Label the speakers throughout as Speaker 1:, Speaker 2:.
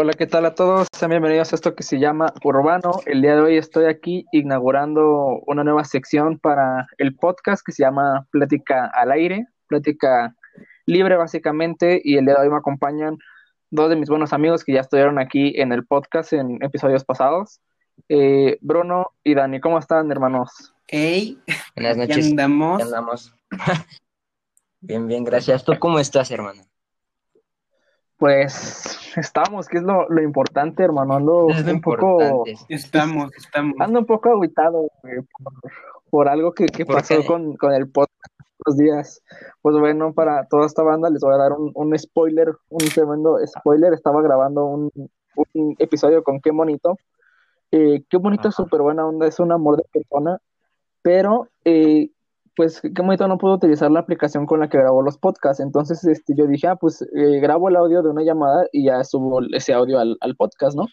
Speaker 1: Hola, ¿qué tal a todos? Sean bienvenidos a esto que se llama Urbano. El día de hoy estoy aquí inaugurando una nueva sección para el podcast que se llama Plática al aire, plática libre básicamente, y el día de hoy me acompañan dos de mis buenos amigos que ya estuvieron aquí en el podcast en episodios pasados, eh, Bruno y Dani. ¿Cómo están, hermanos?
Speaker 2: Hey,
Speaker 3: Buenas noches.
Speaker 2: ¿qué andamos?
Speaker 3: ¿Qué andamos? bien, bien, gracias. ¿Tú cómo estás, hermano?
Speaker 1: Pues estamos, que es lo, lo importante, hermano. Ando
Speaker 3: Es lo
Speaker 1: un poco.
Speaker 2: Estamos, estamos.
Speaker 1: ando un poco agüitado güey, por, por algo que, que
Speaker 3: ¿Por
Speaker 1: pasó con, con el podcast estos días. Pues bueno, para toda esta banda les voy a dar un, un spoiler, un tremendo spoiler. Estaba grabando un, un episodio con Qué Bonito. Eh, Qué Bonito es súper buena onda, es un amor de persona, pero eh, pues Qué Bonito no pudo utilizar la aplicación con la que grabó los podcasts. Entonces este, yo dije, ah, pues eh, grabo el audio de una llamada y ya subo ese audio al, al podcast, ¿no?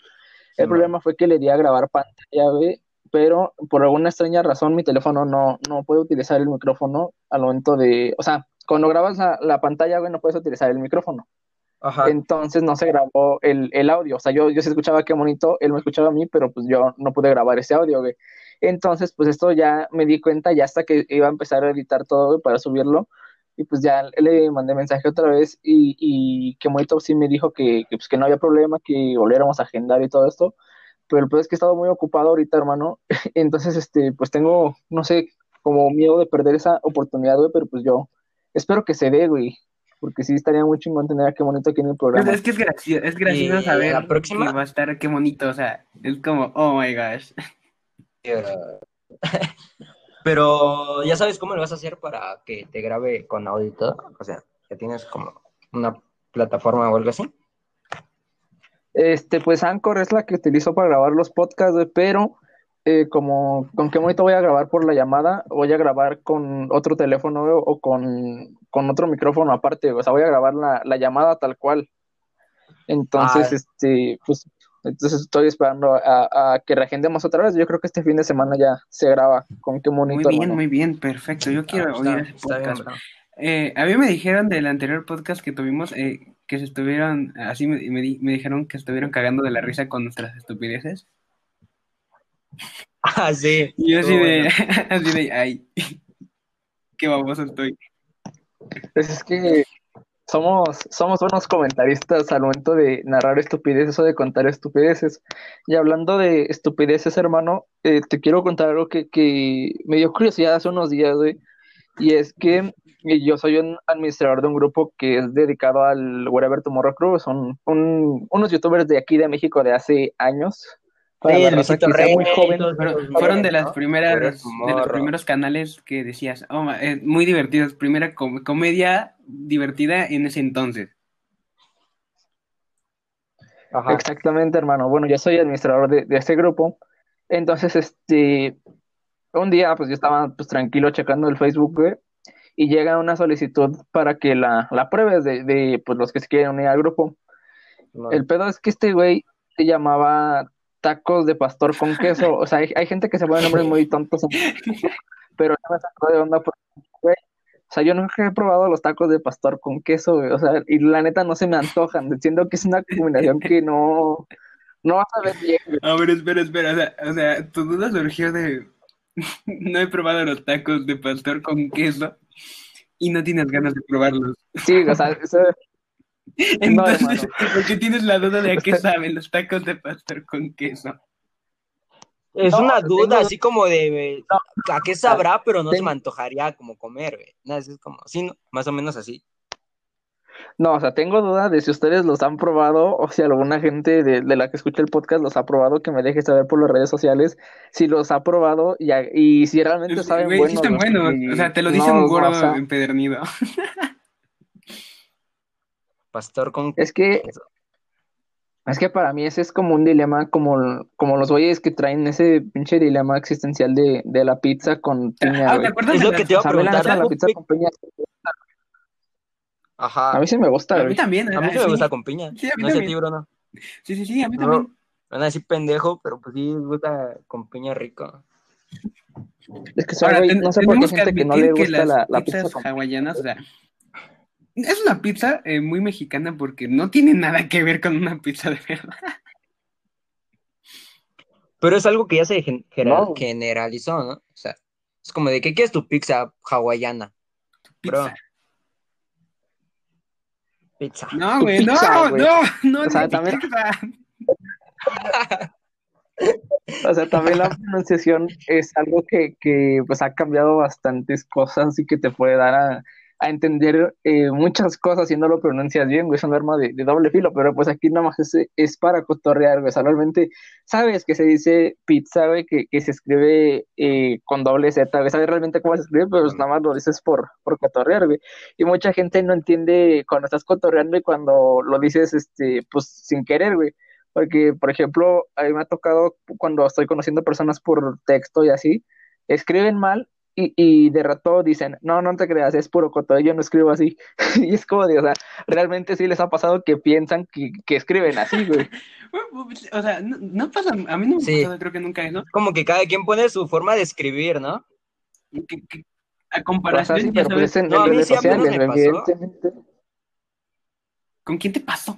Speaker 1: El problema fue que le di a grabar pantalla, güey, pero por alguna extraña razón mi teléfono no, no puede utilizar el micrófono al momento de, o sea, cuando grabas la, la pantalla, güey, no puedes utilizar el micrófono.
Speaker 3: Ajá.
Speaker 1: Entonces no se grabó el, el audio, o sea, yo, yo sí escuchaba qué bonito, él me escuchaba a mí, pero pues yo no pude grabar ese audio, güey. Entonces, pues esto ya me di cuenta ya hasta que iba a empezar a editar todo para subirlo. Y pues ya le mandé mensaje otra vez y, y que bonito sí me dijo que, que, pues, que no había problema, que volviéramos a agendar y todo esto. Pero el peor es que he estado muy ocupado ahorita, hermano. Entonces, este, pues tengo, no sé, como miedo de perder esa oportunidad, güey, pero pues yo espero que se dé, güey. Porque sí estaría muy chingón tener a qué bonito aquí en el
Speaker 2: Pues
Speaker 1: programa.
Speaker 2: es que es gracioso, es gracioso
Speaker 3: Y
Speaker 2: saber
Speaker 3: la próxima-
Speaker 2: que va a estar qué bonito, o sea, es como, oh my gosh.
Speaker 3: Pero ya sabes cómo lo vas a hacer para que te grabe con audio y todo. O sea, ya tienes como una plataforma o algo así.
Speaker 1: Este, pues Anchor es la que utilizo para grabar los podcasts, pero eh, como con qué bonito voy a grabar por la llamada, voy a grabar con otro teléfono o con, con otro micrófono aparte, o sea, voy a grabar la, la llamada tal cual. Entonces,
Speaker 3: Ah.
Speaker 1: este, pues, entonces estoy esperando a, a que reagendemos otra vez. Yo creo que este fin de semana ya se graba con qué
Speaker 2: Muy
Speaker 1: bonito,
Speaker 2: bien, muy bien, perfecto. Yo quiero
Speaker 3: Ah,
Speaker 2: oír
Speaker 3: está-
Speaker 2: ese
Speaker 3: bien,
Speaker 2: podcast. Eh, a mí me dijeron del anterior podcast que tuvimos eh, que se estuvieron, así me, me, di- me dijeron que estuvieron cagando de la risa con nuestras estupideces.
Speaker 3: Ah, sí.
Speaker 2: Y yo así de, así de, ay, qué baboso estoy.
Speaker 1: Pues es que somos, somos buenos comentaristas al momento de narrar estupideces o de contar estupideces. Y hablando de estupideces, hermano, eh, te quiero contar algo que, que me dio curiosidad hace unos días. Y es que yo soy un administrador de un grupo que es dedicado al Wherever Tomorrow Crew. Son un- unos youtubers de aquí de México de hace años. Para
Speaker 3: Sí,
Speaker 1: la
Speaker 3: el
Speaker 1: raza
Speaker 3: Luisito
Speaker 1: que sea
Speaker 3: Rey,
Speaker 1: muy joven.
Speaker 3: todos
Speaker 2: Pero
Speaker 3: esos
Speaker 2: fueron de las
Speaker 3: ¿no?
Speaker 2: primeras, de los primeros canales que decías, oh, eh, muy divertidos, primera com- comedia divertida en ese entonces.
Speaker 3: Ajá.
Speaker 1: Exactamente, hermano. Bueno, yo soy administrador de, de este grupo. Entonces, este, un día, pues yo estaba pues tranquilo checando el Facebook, güey, y llega una solicitud para que la, la pruebes de, de pues los que se quieren unir al grupo.
Speaker 3: No.
Speaker 1: El pedo es que este güey se llamaba tacos de pastor con queso. O sea, hay, hay gente que se pone nombres muy tontos, pero no me sacó de onda porque, güey, o sea, yo nunca he probado los tacos de pastor con queso, güey. O sea, y la neta no se me antojan. Siento que es una combinación que no, no vas a ver bien, güey.
Speaker 2: A ver, espera, espera, o sea, o sea, tu duda surgió de, no he probado los tacos de pastor con queso y no tienes ganas de probarlos.
Speaker 1: Sí, o sea, eso-
Speaker 2: Entonces,
Speaker 1: hermano.
Speaker 2: ¿por qué tienes la duda de a qué saben los tacos de pastor con queso?
Speaker 3: Es
Speaker 1: No,
Speaker 3: una
Speaker 1: tengo-
Speaker 3: duda, así como de, ¿a qué sabrá? Pero no se me antojaría como comer, güey. No, es como, sí, ¿no? más o menos así.
Speaker 1: no, o sea, tengo duda de si ustedes los han probado o si alguna gente de, de la que escucha el podcast los ha probado, que me deje saber por las redes sociales si los ha probado y, a- y si realmente saben
Speaker 2: güey, sí
Speaker 1: buenos.
Speaker 2: están
Speaker 1: güey,
Speaker 2: buenos,
Speaker 1: y-
Speaker 2: o sea, te lo dice
Speaker 1: no,
Speaker 2: un
Speaker 1: no,
Speaker 2: gordo
Speaker 1: o sea,
Speaker 2: empedernido.
Speaker 3: Pastor con
Speaker 1: es que Es que para mí ese es como un dilema, como, como los güeyes que traen ese pinche dilema existencial de, de la pizza con piña,
Speaker 2: Ah, ¿te acuerdas
Speaker 3: Es
Speaker 2: de
Speaker 3: lo que te iba
Speaker 1: a
Speaker 3: preguntar,
Speaker 1: la pizza con piña,
Speaker 3: Ajá.
Speaker 1: a mí sí me gusta,
Speaker 2: A
Speaker 1: güey.
Speaker 2: mí también.
Speaker 3: A mí
Speaker 2: ah,
Speaker 3: sí me gusta con piña.
Speaker 2: Sí, a mí
Speaker 3: no sé a
Speaker 2: también.
Speaker 3: ti, Bruno.
Speaker 2: Sí, sí, sí, a mí
Speaker 3: No,
Speaker 2: también.
Speaker 3: me van a decir pendejo, pero pues sí me gusta con piña rico.
Speaker 1: Es que soy,
Speaker 2: Ahora,
Speaker 1: güey, no sé por qué hay
Speaker 2: tenemos que
Speaker 1: gente que no le
Speaker 2: admitir que
Speaker 1: gusta
Speaker 2: las
Speaker 1: la, la pizza
Speaker 2: pizzas
Speaker 1: con
Speaker 2: hawaianas, o sea, Es una pizza eh, muy mexicana porque no tiene nada que ver con una pizza de verdad.
Speaker 3: Pero es algo que ya se gen- gener-
Speaker 1: No.
Speaker 3: generalizó, ¿no? O sea, es como de que ¿qué es tu pizza hawaiana?
Speaker 2: Pizza.
Speaker 3: Pizza.
Speaker 2: No, güey, no,
Speaker 1: güey.
Speaker 2: no, no,
Speaker 1: O sea,
Speaker 2: no,
Speaker 1: también-
Speaker 2: pizza.
Speaker 1: O sea, también la pronunciación es algo que, que pues ha cambiado bastantes cosas y que te puede dar a, a entender eh, muchas cosas si no lo pronuncias bien, güey, es un arma de, de doble filo, pero pues aquí nada más es, es para cotorrear, güey, o sea, realmente sabes que se dice pizza, güey, que, que se escribe eh, con doble Z, güey, sabes realmente cómo se escribe, pero pues nada más lo dices por, por cotorrear, güey, y mucha gente no entiende cuando estás cotorreando y cuando lo dices, este, pues sin querer, güey. Porque, por ejemplo, a mí me ha tocado cuando estoy conociendo personas por texto y así, escriben mal y, y de rato dicen, no, no te creas, es puro coto, yo no escribo así. y es como de, o sea, realmente sí les ha pasado que piensan que, que escriben así, güey.
Speaker 2: O sea, no, no pasa, a mí no me
Speaker 3: Sí.
Speaker 2: creo que nunca eso.
Speaker 3: Como que cada quien pone su forma de escribir, ¿no?
Speaker 2: Que, que- a
Speaker 1: O sea,
Speaker 2: comparación,
Speaker 1: sí,
Speaker 2: ya
Speaker 1: pero pues
Speaker 2: sabes,
Speaker 1: es en,
Speaker 3: No,
Speaker 1: redes
Speaker 3: sí
Speaker 1: sociales,
Speaker 3: me pasó.
Speaker 1: evidentemente.
Speaker 2: ¿con quién te pasó?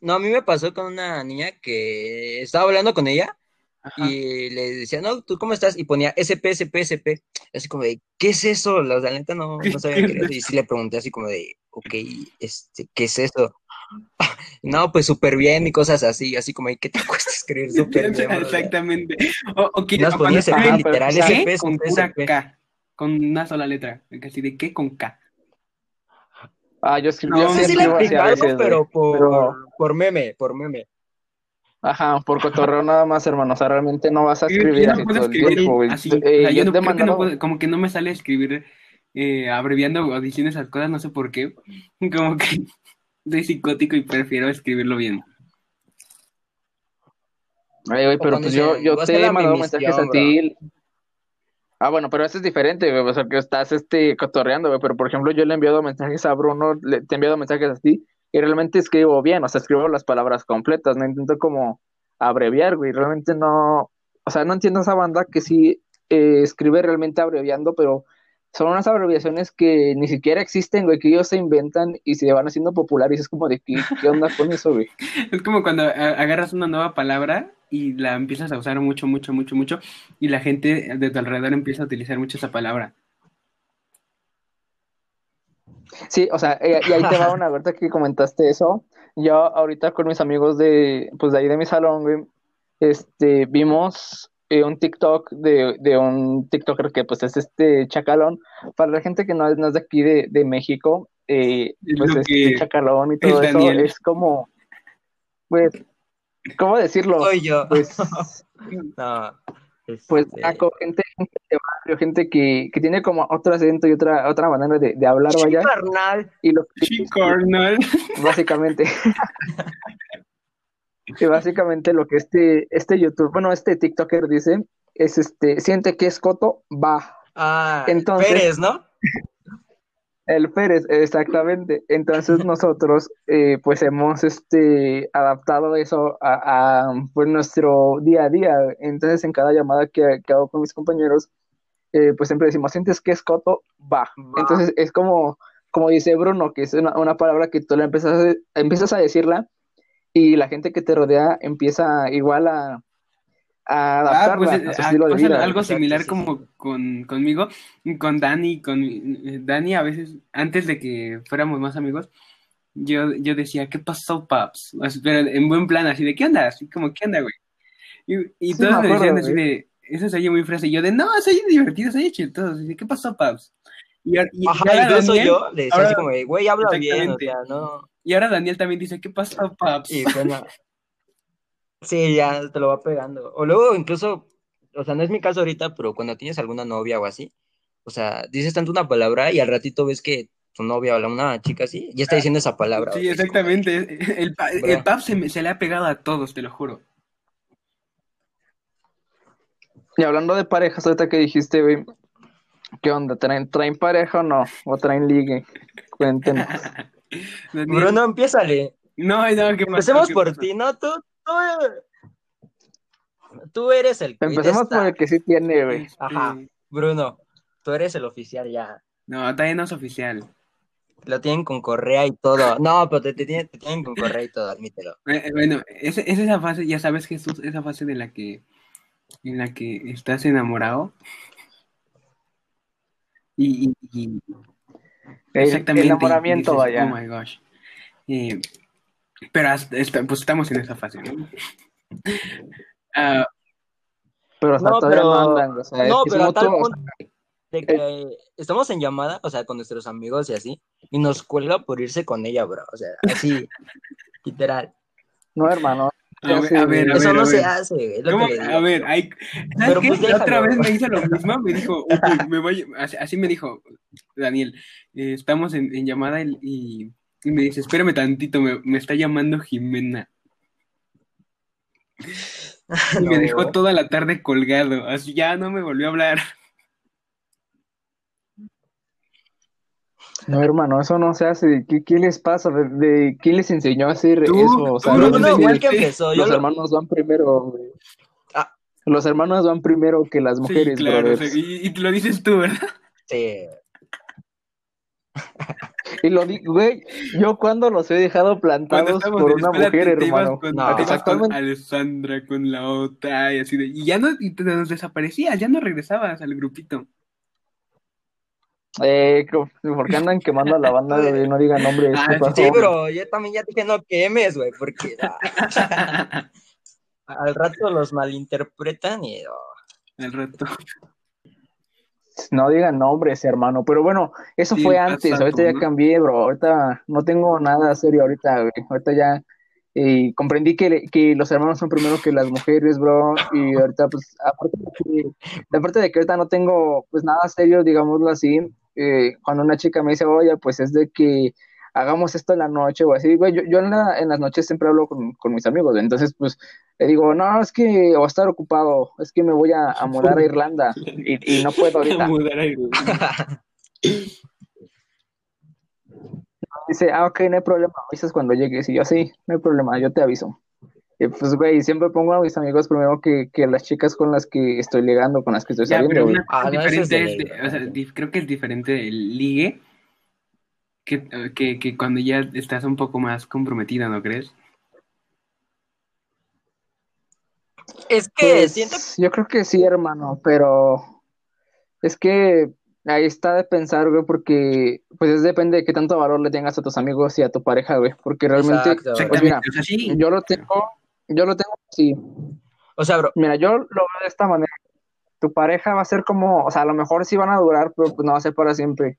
Speaker 3: No, a mí me pasó con una niña que estaba hablando con ella
Speaker 2: Ajá.
Speaker 3: y le decía, no, ¿tú cómo estás? Y ponía SP, SP, SP. Así como de, ¿qué es eso? La, la neta no, no sabía qué era eso. Y sí le pregunté así como de, ok, este, ¿qué es eso? No, pues súper bien y cosas así, así como de, ¿qué te cuesta escribir súper bien? bro?"
Speaker 2: Exactamente. O, o que,
Speaker 3: Nos ponía SP,
Speaker 1: pero,
Speaker 3: literal. SP,
Speaker 2: con
Speaker 3: SP.
Speaker 2: K, con una sola letra, casi de qué con K.
Speaker 1: Ah, yo escribí,
Speaker 2: No,
Speaker 1: yo
Speaker 3: No
Speaker 1: sí
Speaker 3: sé si le
Speaker 1: escribo
Speaker 3: he aplicado, por,
Speaker 1: Pero-
Speaker 3: por meme, por meme.
Speaker 1: Ajá, por cotorreo nada más, hermano. O sea, realmente no vas a escribir así
Speaker 2: puedo
Speaker 1: todo el
Speaker 2: escribir
Speaker 1: tiempo, güey.
Speaker 2: así.
Speaker 1: Eh, yo
Speaker 2: no, creo que no puedo- como que no me sale escribir eh, abreviando o diciendo esas cosas, no sé por qué. Como que soy psicótico y prefiero escribirlo bien.
Speaker 1: Ay, güey, pero pues yo,
Speaker 3: dice,
Speaker 1: yo
Speaker 3: "Vas
Speaker 1: te he mandado mensajes a ti. Ah, bueno, pero eso es diferente, güey, o sea, que estás este, cotorreando, güey, pero por ejemplo yo le he enviado mensajes a Bruno, le, te he enviado mensajes a ti, y realmente escribo bien, o sea, escribo las palabras completas, no intento como abreviar, güey, realmente no, o sea, no entiendo esa banda que sí eh, escribe realmente abreviando, pero son unas abreviaciones que ni siquiera existen, güey, que ellos se inventan y se van haciendo populares, es como de, ¿qué, qué onda con eso, güey?
Speaker 2: Es como cuando a- agarras una nueva palabra y la empiezas a usar mucho, mucho, mucho, mucho, y la gente de tu alrededor empieza a utilizar mucho esa palabra.
Speaker 1: Sí, o sea, eh, y ahí te va una, ahorita que comentaste eso, yo ahorita con mis amigos de, pues de ahí de mi salón, güey, este, vimos eh, un TikTok de, de un TikToker que pues es este Chacalón, para la gente que no es, no es de aquí de, de México, eh,
Speaker 2: Es
Speaker 1: pues este Chacalón y todo
Speaker 2: es
Speaker 1: eso
Speaker 2: Daniel.
Speaker 1: es como, pues, ¿cómo decirlo?
Speaker 3: Soy yo.
Speaker 1: Pues,
Speaker 3: No,
Speaker 1: pues
Speaker 3: este,
Speaker 1: naco, gente, gente de barrio, gente que, que tiene como otro acento y otra, otra manera de, de hablar, vaya,
Speaker 3: carnal.
Speaker 1: y lo
Speaker 2: Chico Arnold.
Speaker 1: básicamente. y básicamente lo que este, este YouTube, bueno, este TikToker dice es este, siente que es Coto, va.
Speaker 3: Ah,
Speaker 1: Entonces-
Speaker 3: Pérez, ¿no?
Speaker 1: El Pérez, exactamente. Entonces nosotros eh, pues hemos este, adaptado eso a, a, pues, nuestro día a día. Entonces en cada llamada que, que hago con mis compañeros, eh, pues siempre decimos, sientes que es Coto, va. Entonces es como, como dice Bruno, que es una, una palabra que tú le empiezas a, empiezas a decirla y la gente que te rodea empieza igual a, a
Speaker 2: Ah,
Speaker 1: adaptarla
Speaker 2: pues,
Speaker 1: a su
Speaker 2: ah,
Speaker 1: estilo de
Speaker 2: pasa
Speaker 1: vida.
Speaker 2: algo similar
Speaker 3: sí,
Speaker 2: como con conmigo, con Dani, con eh, Dani a veces, antes de que fuéramos más amigos, yo, yo decía, ¿qué pasó, paps? Pero en buen plan, así de, ¿qué onda? Así como, ¿qué onda, güey? Y, y
Speaker 1: Sí,
Speaker 2: todos
Speaker 1: me
Speaker 2: me decían
Speaker 1: acuerdo,
Speaker 2: así de, eso se oye muy fresa, y yo de, no, soy divertido, soy chistoso, así de, ¿qué pasó, paps? Y, ahora- y- y
Speaker 3: Ajá,
Speaker 2: ahora
Speaker 3: incluso
Speaker 2: Daniel,
Speaker 3: yo le decía
Speaker 2: ahora-
Speaker 3: así como, güey, habla bien, o sea, no.
Speaker 2: y ahora Daniel también dice, ¿qué pasó, paps?
Speaker 3: Y bueno, sí, ya te lo va pegando. O luego incluso, o sea, no es mi caso ahorita, pero cuando tienes alguna novia o así, o sea, dices tanto una palabra y al ratito ves que tu novia o la- una chica así, ya está diciendo esa palabra.
Speaker 2: Sí, exactamente. El, pa-
Speaker 3: Bro.
Speaker 2: el paps se, me- se le ha pegado a todos, te lo juro.
Speaker 1: Y hablando de parejas, ahorita que dijiste, güey, ¿qué onda? ¿Traen, traen pareja o no? ¿O traen ligue? Cuéntenos.
Speaker 3: Bruno, empiézale.
Speaker 2: No, no, ¿qué pasó?
Speaker 3: Empecemos
Speaker 2: ¿Qué
Speaker 3: por ti, ¿no? Tú, tú, tú eres el que
Speaker 1: Empecemos por el que sí tiene, güey.
Speaker 3: Ajá. Bruno, tú eres el oficial ya.
Speaker 2: No, todavía no es oficial.
Speaker 3: Lo tienen con correa y todo. No, pero te, te tienen, te tienen con correa y todo, admítelo.
Speaker 2: Eh, eh, Bueno, es, es esa fase, ya sabes, Jesús, esa fase de la que en la que estás enamorado. Y, y- y-
Speaker 1: El,
Speaker 2: exactamente.
Speaker 1: el enamoramiento,
Speaker 2: y dices,
Speaker 1: vaya.
Speaker 2: Oh my gosh. Eh, pero hasta- pues estamos en esa fase, ¿no? Ah,
Speaker 1: Pero sea,
Speaker 3: No,
Speaker 1: todavía
Speaker 3: pero-
Speaker 1: no andan, o sea,
Speaker 3: No,
Speaker 1: es
Speaker 3: pero a tal punto de que estamos en llamada, o sea, con nuestros amigos y así, y nos cuelga por irse con ella, bro. O sea, así, literal.
Speaker 1: No, hermano.
Speaker 2: a ver,
Speaker 1: sí,
Speaker 2: a ver, a
Speaker 3: Eso
Speaker 2: ver,
Speaker 3: no
Speaker 2: a
Speaker 3: se hace, es lo.
Speaker 2: A ver, hay... ¿sabes
Speaker 3: Pero
Speaker 2: qué?
Speaker 3: pues
Speaker 2: otra vez me hizo lo mismo, me dijo, "Uy, me voy, así, así me dijo Daniel, eh, estamos en, en llamada y, y- y me dice, espérame tantito, me, me está llamando Jimena. Y me dejó toda la tarde colgado, así ya no me volvió a hablar.
Speaker 1: No, hermano, eso no se hace. ¿Qué, qué les pasa? ¿De, de- quién les enseñó a hacer
Speaker 2: Tú,
Speaker 1: eso? O sea,
Speaker 2: tú,
Speaker 3: No,
Speaker 1: no
Speaker 3: no, igual que empezó. Yo
Speaker 1: los
Speaker 3: lo-
Speaker 1: hermanos van primero, güey.
Speaker 3: Ah.
Speaker 1: Los hermanos van primero que las mujeres,
Speaker 2: sí, claro, o
Speaker 1: brothers.
Speaker 2: sea, y, y lo dices tú, ¿verdad?
Speaker 3: Sí.
Speaker 1: Y lo digo, güey, yo cuando los he dejado plantados por una mujer, hermano.
Speaker 2: con,
Speaker 3: No.
Speaker 2: con
Speaker 1: Exactamente.
Speaker 2: Alessandra, con la otra, y así de, y ya no, y te nos desaparecías, ya no regresabas al grupito.
Speaker 1: Eh, co- ¿por qué andan quemando a la banda? güey? No digan nombres.
Speaker 2: Ah,
Speaker 1: ¿qué
Speaker 2: sí,
Speaker 3: bro, yo también ya dije no quemes, güey, porque al rato los malinterpretan y oh,
Speaker 2: Al rato.
Speaker 1: No digan nombres, hermano. Pero bueno, eso
Speaker 2: Sí,
Speaker 1: fue antes. Ahorita ya cambié, bro. Ahorita no tengo nada serio ahorita, güey. Ahorita ya eh, comprendí que, que los hermanos son primero que las mujeres, bro. Y ahorita, pues, aparte de que, aparte de que ahorita no tengo, pues, nada serio, digámoslo así. eh, cuando una chica me dice, oye, pues es de que hagamos esto en la noche o así, güey, yo, yo en, la- en las noches siempre hablo con, con mis amigos, entonces pues le digo, no, es que voy a estar ocupado, es que me voy a, a mudar a Irlanda y, y no puedo ahorita.
Speaker 2: Mudar a Irlanda.
Speaker 1: Dice, ah, ok, no hay problema, avisas cuando llegues. Y yo, sí, no hay problema, yo te aviso. Y pues, güey, siempre pongo a mis amigos primero que, que las chicas con las que estoy ligando, con las que estoy
Speaker 2: Ya,
Speaker 1: saliendo,
Speaker 2: pero
Speaker 1: güey.
Speaker 2: una cosa
Speaker 3: Ah,
Speaker 2: creo que es diferente el ligue que, que, que cuando ya estás un poco más comprometido, ¿no crees?
Speaker 3: Es que
Speaker 1: Pues,
Speaker 3: siento
Speaker 1: Yo creo que sí, hermano, pero es que ahí está de pensar, güey, porque pues es depende de qué tanto valor le tengas a tus amigos y a tu pareja, güey, porque realmente, pues mira,
Speaker 2: sí,
Speaker 1: yo lo tengo, yo lo tengo así,
Speaker 3: O sea, bro,
Speaker 1: Mira, yo lo veo de esta manera. Tu pareja va a ser como, o sea, a lo mejor sí van a durar, pero pues no va a ser para siempre.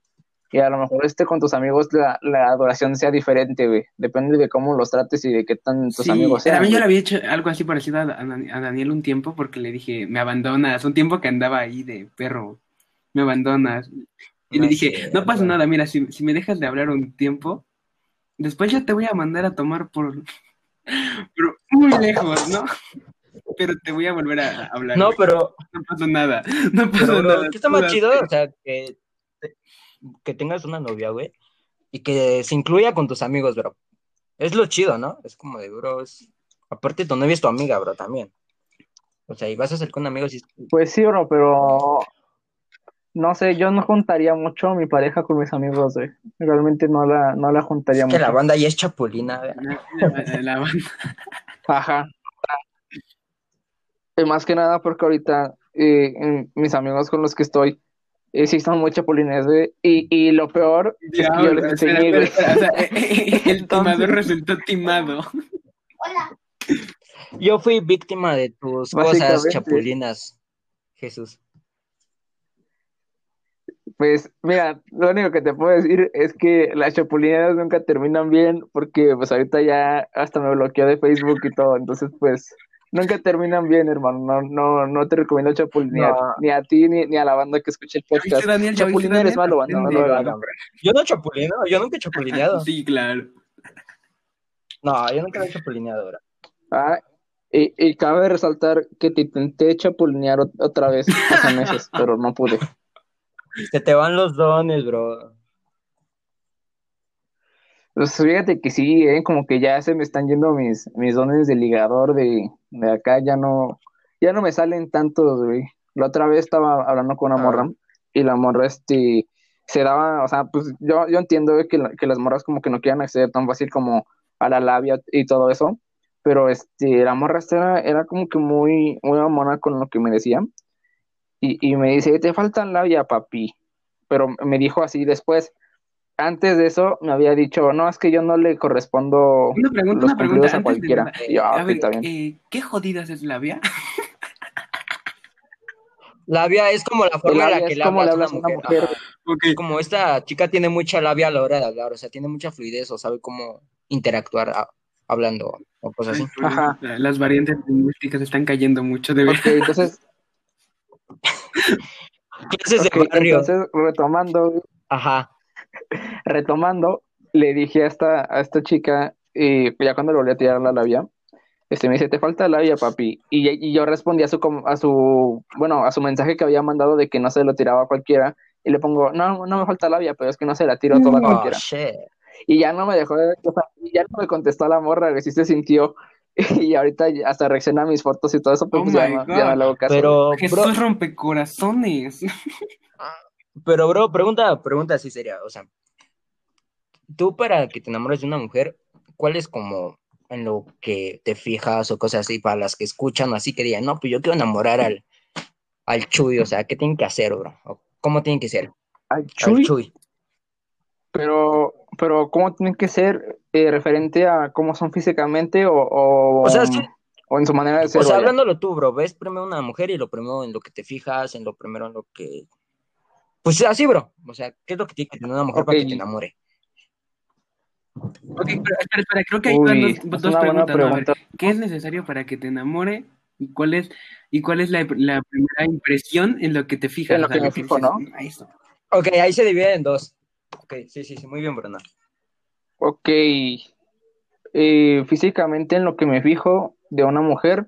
Speaker 1: Y a lo mejor este con tus amigos la, la duración sea diferente, güey. Depende de cómo los trates y de qué tan tus
Speaker 2: sí,
Speaker 1: amigos sean.
Speaker 2: también yo le había hecho algo así parecido a, a Dan- a Daniel un tiempo porque le dije, me abandonas, un tiempo que andaba ahí de perro, me abandonas. Y
Speaker 3: No
Speaker 2: le dije,
Speaker 3: cierto.
Speaker 2: no pasa nada, mira, si, si me dejas de hablar un tiempo, después yo te voy a mandar a tomar por, por muy lejos, ¿no? Pero te voy a volver a hablar.
Speaker 3: no,
Speaker 2: güey.
Speaker 3: pero,
Speaker 2: No pasa nada, no pasa
Speaker 3: pero,
Speaker 2: nada.
Speaker 3: ¿qué está más chido? O sea, que, que tengas una novia, güey, y que se incluya con tus amigos, bro. Es lo chido, ¿no? Es como de, bro, es- aparte tu novia es tu amiga, bro, también. O sea, y vas a ser con amigos y
Speaker 1: Pues sí, bro, pero no sé, yo no juntaría mucho a mi pareja con mis amigos, güey. Realmente no la, no la juntaría
Speaker 3: es que
Speaker 1: mucho.
Speaker 3: la banda ya es chapulina, güey.
Speaker 2: La, la banda.
Speaker 1: Ajá. Y más que nada porque ahorita eh, mis amigos con los que estoy eh, sí son muy chapulines, güey. Y, y lo peor es que yo les enseñé,
Speaker 2: espera,
Speaker 1: güey.
Speaker 2: espera, o sea, el
Speaker 1: Entonces-
Speaker 2: timador resultó timado.
Speaker 3: Yo fui víctima de tus cosas chapulinas, Jesús.
Speaker 1: Pues mira, lo único que te puedo decir es que las chapulineras nunca terminan bien porque pues ahorita ya hasta me bloqueó de Facebook y todo, entonces pues nunca terminan bien, hermano. No, no, no te recomiendo chapulinear,
Speaker 3: No.
Speaker 1: ni a ti ni, ni a la banda que escuche el
Speaker 2: ¿Ya viste,
Speaker 1: podcast. Es
Speaker 2: Daniel?
Speaker 1: malo, banda, no hagan.
Speaker 3: Yo no chapulino, yo nunca he chapulineado.
Speaker 2: Sí, claro.
Speaker 3: No, yo nunca he chapulineado, bro.
Speaker 1: Ah, y, y cabe resaltar que te intenté chapulinear ot- otra vez hace meses, pero no pude.
Speaker 3: Se te van los dones, bro.
Speaker 1: Pues fíjate que sí, ¿eh? Como que ya se me están yendo mis, mis dones de ligador de, de acá, ya no, ya no me salen tantos, güey. La otra vez estaba hablando con una
Speaker 3: Ah.
Speaker 1: morra y la morra, este, se daba, o sea, pues yo, yo entiendo que, que las morras como que no quieran acceder tan fácil como a la labia y todo eso, pero este, la morra era, era como que muy, muy amona con lo que me decía, y, y me dice, te faltan labia, papi, pero me dijo así después, antes de eso me había dicho, no, es que yo no le correspondo
Speaker 2: Una pregunta,
Speaker 1: los
Speaker 2: una pregunta.
Speaker 1: a
Speaker 2: antes de
Speaker 1: cualquiera.
Speaker 2: nada,
Speaker 1: Y yo,
Speaker 2: a
Speaker 1: "Ah, ok,
Speaker 2: ver,
Speaker 1: está bien".
Speaker 2: eh, ¿qué jodidas es labia?
Speaker 3: Labia es como la forma en la que
Speaker 1: es
Speaker 3: le hablas a una mujer.
Speaker 2: Ok.
Speaker 3: Como esta chica tiene mucha labia a la hora de hablar, o sea, tiene mucha fluidez o sabe cómo interactuar a- hablando o cosas así.
Speaker 1: Ajá.
Speaker 2: Las variantes lingüísticas están cayendo mucho de
Speaker 1: Ok, entonces,
Speaker 3: Clases de
Speaker 1: ok,
Speaker 3: barrio.
Speaker 1: entonces retomando,
Speaker 3: Ajá.
Speaker 1: retomando, le dije a esta, a esta chica, y ya cuando le volví a tirar la labia, este me dice, te falta labia, papi. Y, y yo respondí a su, com- a su, bueno, a su mensaje que había mandado de que no se lo tiraba a cualquiera, y le pongo, no, no me falta labia, pero es que no se la tiro toda a
Speaker 3: Oh,
Speaker 1: cualquiera.
Speaker 3: shit.
Speaker 1: Y ya no me dejó de, o sea, y ya no me contestó la morra, que sí se sintió, y ahorita hasta reacciona a mis fotos y todo eso, pero
Speaker 2: Oh
Speaker 1: pues ya no, ya no
Speaker 2: God.
Speaker 1: le hago caso.
Speaker 3: Pero, bro,
Speaker 2: Jesús rompecorazones.
Speaker 3: pero, bro, pregunta, pregunta así sería, o sea, tú para que te enamores de una mujer, ¿cuál es como en lo que te fijas o cosas así para las que escuchan así que digan, no, pues yo quiero enamorar al, al Chuy, o sea, ¿qué tienen que hacer, bro? ¿O ¿Cómo tienen que ser? Al
Speaker 1: Chuy,
Speaker 3: Chuy.
Speaker 1: pero, pero ¿cómo tienen que ser eh, referente a cómo son físicamente o, o,
Speaker 3: O sea, es que-
Speaker 1: o en su manera de ser?
Speaker 3: O sea,
Speaker 1: vaya?
Speaker 3: hablándolo tú, bro, ves primero una mujer y lo primero en lo que te fijas, en lo primero en lo que... Pues así, bro. O sea, ¿qué es lo que tiene que tener una mujer para que te enamore?
Speaker 2: Ok, pero espera, espera, creo que hay van
Speaker 1: Uy,
Speaker 2: dos, dos preguntas. ¿no? A ver. ¿qué es necesario para que te enamore? ¿Y cuál es, y cuál es la, la primera impresión en lo que te fijas?
Speaker 1: En lo que me fijo, ¿no?
Speaker 2: "Ahí está".
Speaker 3: Ok, ahí se divide en dos. Ok, sí, sí, sí, muy bien, Bruno.
Speaker 1: Ok, eh, físicamente en lo que me fijo de una mujer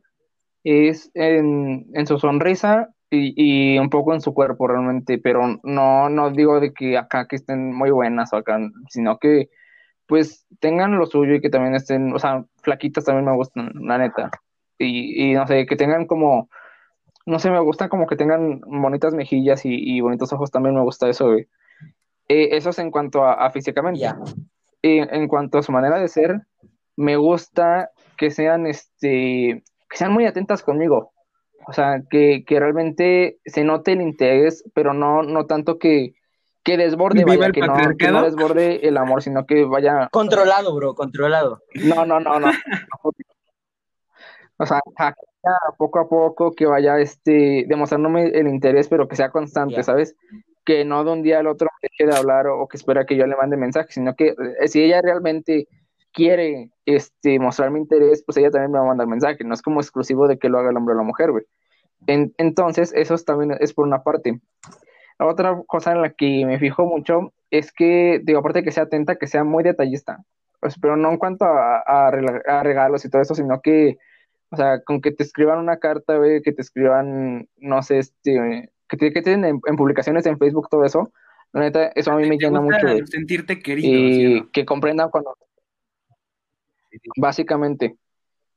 Speaker 1: es en, en su sonrisa y, y un poco en su cuerpo realmente, pero no, no digo de que acá que estén muy buenas o acá, sino que pues tengan lo suyo y que también estén, o sea, flaquitas también me gustan, la neta. Y, y no sé, que tengan como, no sé, me gusta como que tengan bonitas mejillas y, y bonitos ojos, también me gusta eso, güey. Eh, eso es en cuanto a, a físicamente.
Speaker 3: Ya.
Speaker 1: Y en cuanto a su manera de ser, me gusta que sean, este, que sean muy atentas conmigo. O sea, que, que realmente se note el interés, pero no, no tanto que, que desborde,
Speaker 2: ¿Viva
Speaker 1: vaya,
Speaker 2: el
Speaker 1: que no, que no desborde el amor, sino que vaya,
Speaker 3: Controlado, bro, controlado.
Speaker 1: no, no, no, no. O sea, poco a poco, que vaya este, demostrándome el interés, pero que sea constante. ¿sabes? Que no de un día al otro me deje de hablar o, o que espera que yo le mande mensaje, sino que eh, si ella realmente quiere este, mostrarme interés, pues ella también me va a mandar mensaje. No es como exclusivo de que lo haga el hombre o la mujer, güey. En- entonces, eso es también es por una parte. La otra cosa en la que me fijo mucho es que, digo, aparte de que sea atenta, que sea muy detallista. Pues, pero no en cuanto a, a a regalos y todo eso, sino que, o sea, con que te escriban una carta, güey, que te escriban, no sé, este, que te que tienen en, en publicaciones en Facebook, todo eso. La neta, eso a mí me
Speaker 2: ¿Te
Speaker 1: llena mucho,
Speaker 2: sentirte querido,
Speaker 1: Y
Speaker 2: ¿sí
Speaker 1: que comprendan cuando, básicamente.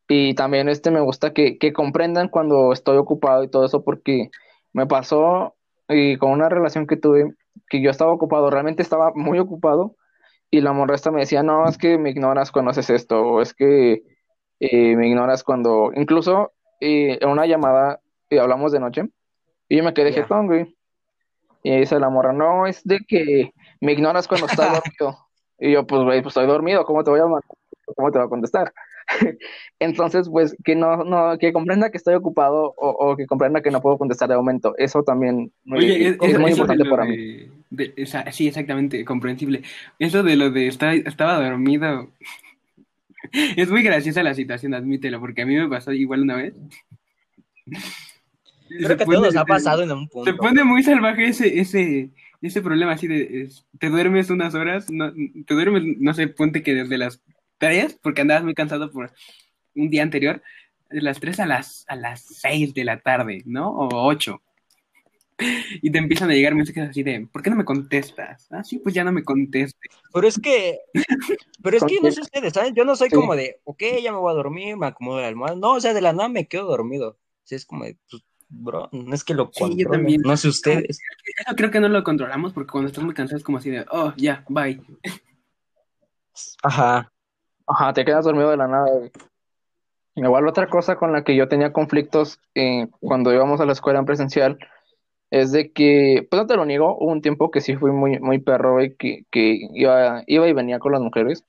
Speaker 1: Y también este me gusta que, que comprendan cuando estoy ocupado y todo eso, porque me pasó y con una relación que tuve, que yo estaba ocupado, realmente estaba muy ocupado, y la morra esta me decía, no, es que me ignoras cuando haces esto, o es que eh, me ignoras cuando, incluso eh, en una llamada eh, hablamos de noche, y yo me quedé
Speaker 3: Ya.
Speaker 1: jetón, güey. Y dice la morra, no, es de que me ignoras cuando estás dormido. Y yo, pues, güey, pues estoy dormido, ¿cómo te voy a mandar? ¿Cómo te voy a contestar? Entonces, pues, que no, no, que comprenda que estoy ocupado o, o que comprenda que no puedo contestar de momento. Eso también
Speaker 2: Oye,
Speaker 1: es, muy importante para mí.
Speaker 2: de- de- esa- sí, exactamente, comprensible. Eso de lo de estar, estaba dormido. Es muy graciosa la situación, admítelo, porque a mí me pasó igual una vez.
Speaker 3: Creo
Speaker 2: Se
Speaker 3: que
Speaker 2: pone-
Speaker 3: todos nos ha
Speaker 2: se-
Speaker 3: pasado en un
Speaker 2: Se
Speaker 3: punto.
Speaker 2: pone muy salvaje ese, ese, ese problema así de, es- te duermes unas horas, no, te duermes, no sé, ponte que desde las 3, porque andabas muy cansado por un día anterior, de las 3 a las, a las 6 de la tarde, ¿no? O 8. Y te empiezan a llegar mensajes así de, ¿por qué no me contestas? Ah, sí, pues ya no me contestes.
Speaker 3: Pero es que, pero es que yo no sé ustedes, ¿saben? Yo no soy
Speaker 1: Sí.
Speaker 3: como de, ok, ya me voy a dormir, me acomodo la almohada. No, o sea, de la nada me quedo dormido. O sea, es como de, pues, bro, no es que lo
Speaker 2: Sí, yo también.
Speaker 3: no sé ustedes.
Speaker 2: Eso creo que no lo controlamos porque cuando estás muy cansado es como así de, oh, ya, bye.
Speaker 3: Ajá,
Speaker 1: Ajá, te quedas dormido de la nada, güey. Igual otra cosa con la que yo tenía conflictos eh, cuando íbamos a la escuela en presencial es de que, pues no te lo niego, hubo un tiempo que sí fui muy, muy perro, güey, que, que iba, iba y venía con las mujeres,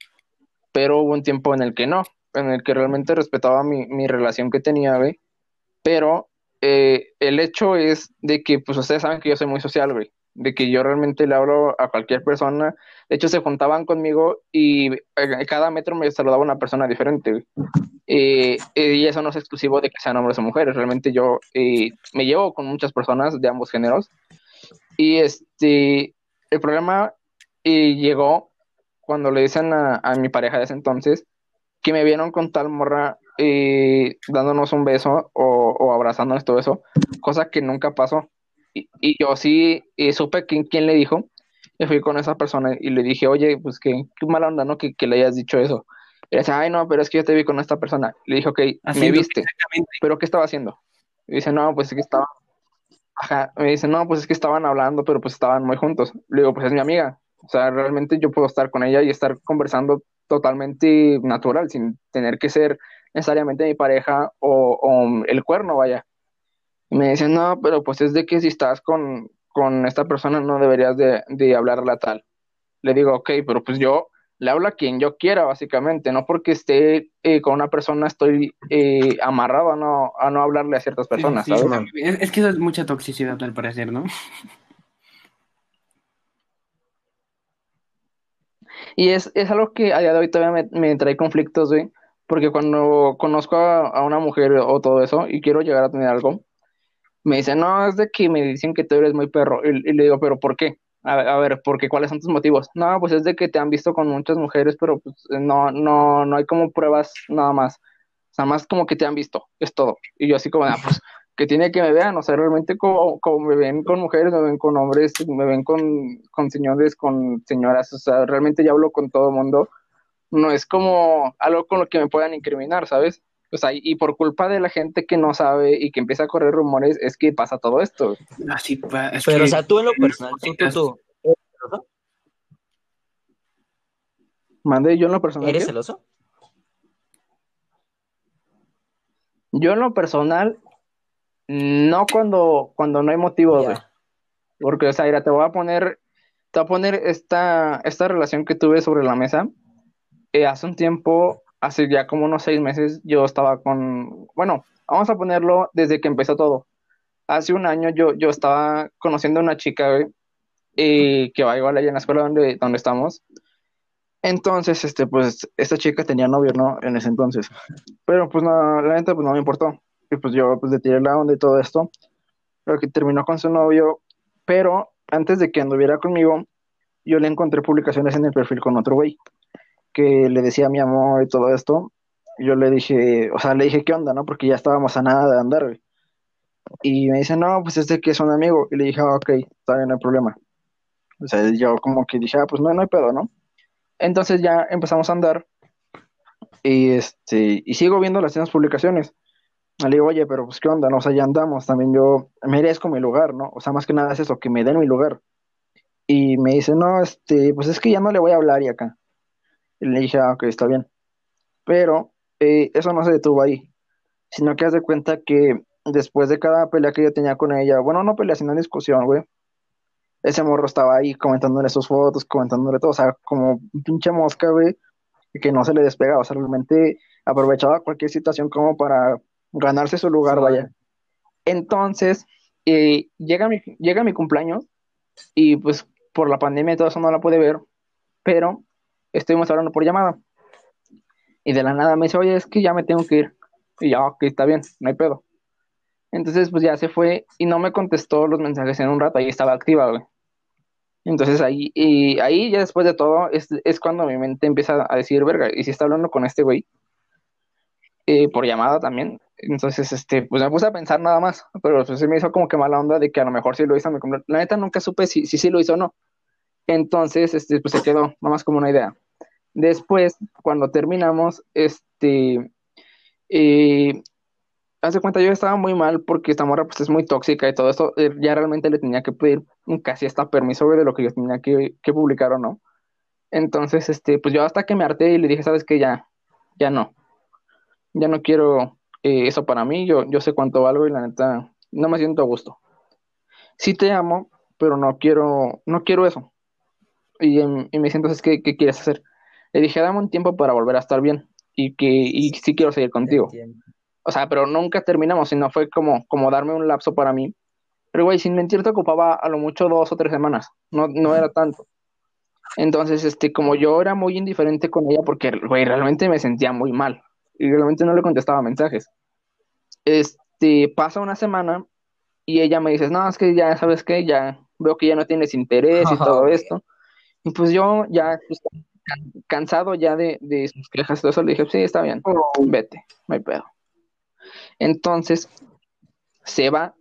Speaker 1: pero hubo un tiempo en el que no, en el que realmente respetaba mi, mi relación que tenía, güey, pero eh, el hecho es de que, pues ustedes saben que yo soy muy social, güey, de que yo realmente le hablo a cualquier persona, de hecho se juntaban conmigo y eh, cada metro me saludaba una persona diferente. Eh, eh, y eso no es exclusivo de que sean hombres o mujeres, realmente yo me llevo con muchas personas de ambos géneros. Y este, el problema llegó cuando le dicen a, mi pareja de ese entonces que me vieron con tal morra dándonos un beso o, o abrazándonos todo eso, cosa que nunca pasó. Y, y yo sí eh, supe quién, quién le dijo, y fui con esa persona y le dije, oye, pues qué, qué mala onda, ¿no? Que, que le hayas dicho eso. Y dice, ay, no, pero es que yo te vi con esta persona. Le dije, ok, me viste, pero ¿qué estaba haciendo? Y dice, no, pues es que estaba, ajá, me dice, no, pues es que estaban hablando, pero pues estaban muy juntos. Le digo, pues es mi amiga. O sea, realmente yo puedo estar con ella y estar conversando totalmente natural, sin tener que ser necesariamente mi pareja o, o el cuerno, vaya. Y me dice, no, pero pues es de que si estás con, con esta persona no deberías de, de hablarla tal. Le digo, ok, pero pues yo le hablo a quien yo quiera, básicamente, no porque esté eh, con una persona estoy eh, amarrado a no, a no hablarle a ciertas personas,
Speaker 2: Sí, sí,
Speaker 1: ¿sabes?
Speaker 2: es que eso es mucha toxicidad al parecer, ¿no?
Speaker 1: Y es, es algo que a día de hoy todavía me, me trae conflictos, güey, porque cuando conozco a, a una mujer o todo eso y quiero llegar a tener algo, me dicen, no, es de que me dicen que tú eres muy perro. Y, y le digo, ¿pero por qué? A, a ver, ¿por qué? ¿Cuáles son tus motivos? No, pues es de que te han visto con muchas mujeres, pero pues no, no, no hay como pruebas nada más. Sea, más como que te han visto, es todo. Y yo así como, ah, pues, que tiene que me vean, o sea, realmente como, como me ven con mujeres, me ven con hombres, me ven con, con señores, con señoras, o sea, realmente ya hablo con todo el mundo. No es como algo con lo que me puedan incriminar, ¿sabes? O sea, y por culpa de la gente que no sabe y que empieza a correr rumores, es que pasa todo esto.
Speaker 2: Así, pa- es
Speaker 3: pero
Speaker 2: que-
Speaker 3: o sea, tú en lo personal, tú, tú, tú, ¿eres celoso?
Speaker 1: Mande yo en lo personal.
Speaker 3: ¿Eres
Speaker 1: ¿qué?
Speaker 3: celoso?
Speaker 1: Yo en lo personal, no cuando, cuando no hay motivos, güey.
Speaker 3: Ya.
Speaker 1: Porque, o sea, mira, te voy a poner, te voy a poner esta, esta relación que tuve sobre la mesa. Eh, hace un tiempo, hace ya como unos seis meses, yo estaba con, bueno, vamos a ponerlo desde que empezó todo. Hace un año yo, yo estaba conociendo a una chica, güey, eh, que va igual allá en la escuela donde, donde estamos. Entonces, este, pues, esta chica tenía novio, ¿no? En ese entonces. Pero, pues, no, la neta, pues, no me importó. Y, pues, yo, pues, le tiré la onda y todo esto. Pero que terminó con su novio. Pero, antes de que anduviera conmigo, yo le encontré publicaciones en el perfil con otro güey. Que le decía mi amor y todo esto. Yo le dije, o sea, le dije, ¿qué onda, no? Porque ya estábamos a nada de andar, güey. Y me dice, no, pues, es de que es un amigo. Y le dije, ah, ok, está bien, no hay problema. O sea, yo como que dije, ah, pues, no, no hay pedo, ¿no? Entonces ya empezamos a andar y este y sigo viendo las mismas publicaciones. Le digo, oye, pero pues qué onda, no, o sea, ya andamos, también yo merezco mi lugar, ¿no? O sea, más que nada es eso, que me den mi lugar. Y me dice, no, este, pues es que ya no le voy a hablar y acá. Y le dije, ah, ok, está bien. Pero eh, eso no se detuvo ahí, sino que haz de cuenta que después de cada pelea que yo tenía con ella, bueno, no pelea, sino discusión, güey, ese morro estaba ahí comentándole sus fotos, comentándole todo, o sea, como un pinche mosca, güey, que no se le despegaba, o sea, realmente aprovechaba cualquier situación como para ganarse su lugar,
Speaker 3: Sí.
Speaker 1: vaya. Entonces, eh, llega mi, llega mi cumpleaños y pues por la pandemia y todo eso no la pude ver, pero estuvimos hablando por llamada. Y de la nada me dice, oye, es que ya me tengo que ir. Y ya, ok, está bien, no hay pedo. Entonces, pues ya se fue y no me contestó los mensajes en un rato, ahí estaba activa, güey. Entonces ahí, y ahí ya después de todo, es, es cuando mi mente empieza a decir, verga, y si está hablando con este güey, Eh, por llamada también. Entonces, este, pues me puse a pensar nada más, pero pues se me hizo como que mala onda de que a lo mejor sí lo hizo, me la neta nunca supe si si sí lo hizo o no. Entonces, este, pues se quedó, nada más como una idea. Después, cuando terminamos, este, eh, haz de cuenta, yo estaba muy mal porque esta morra pues es muy tóxica y todo esto, eh, ya realmente le tenía que pedir casi hasta permiso de lo que yo tenía que, que publicar o no. Entonces, este, pues yo hasta que me harté y le dije, sabes que ya, ya no, ya no quiero eh, eso para mí, yo, yo sé cuánto valgo y la neta, no me siento a gusto. Sí te amo, pero no quiero, no quiero eso. Y, em, y me dice entonces, ¿qué, ¿qué quieres hacer? Le dije, dame un tiempo para volver a estar bien y que y sí quiero seguir contigo. O sea, pero nunca terminamos, sino fue como, como darme un lapso para mí. Pero, güey, sin mentir, te ocupaba a lo mucho dos o tres semanas. No, no era tanto. Entonces, este, como yo era muy indiferente con ella, porque, güey, realmente me sentía muy mal. Y realmente no le contestaba mensajes. Este, pasa una semana y ella me dice, no, es que ya, ¿sabes qué? Ya veo que ya no tienes interés y todo esto. Y pues yo ya, pues, can- cansado ya de, de sus quejas y todo eso, le dije, sí, está bien, vete, no hay pedo. Entonces se va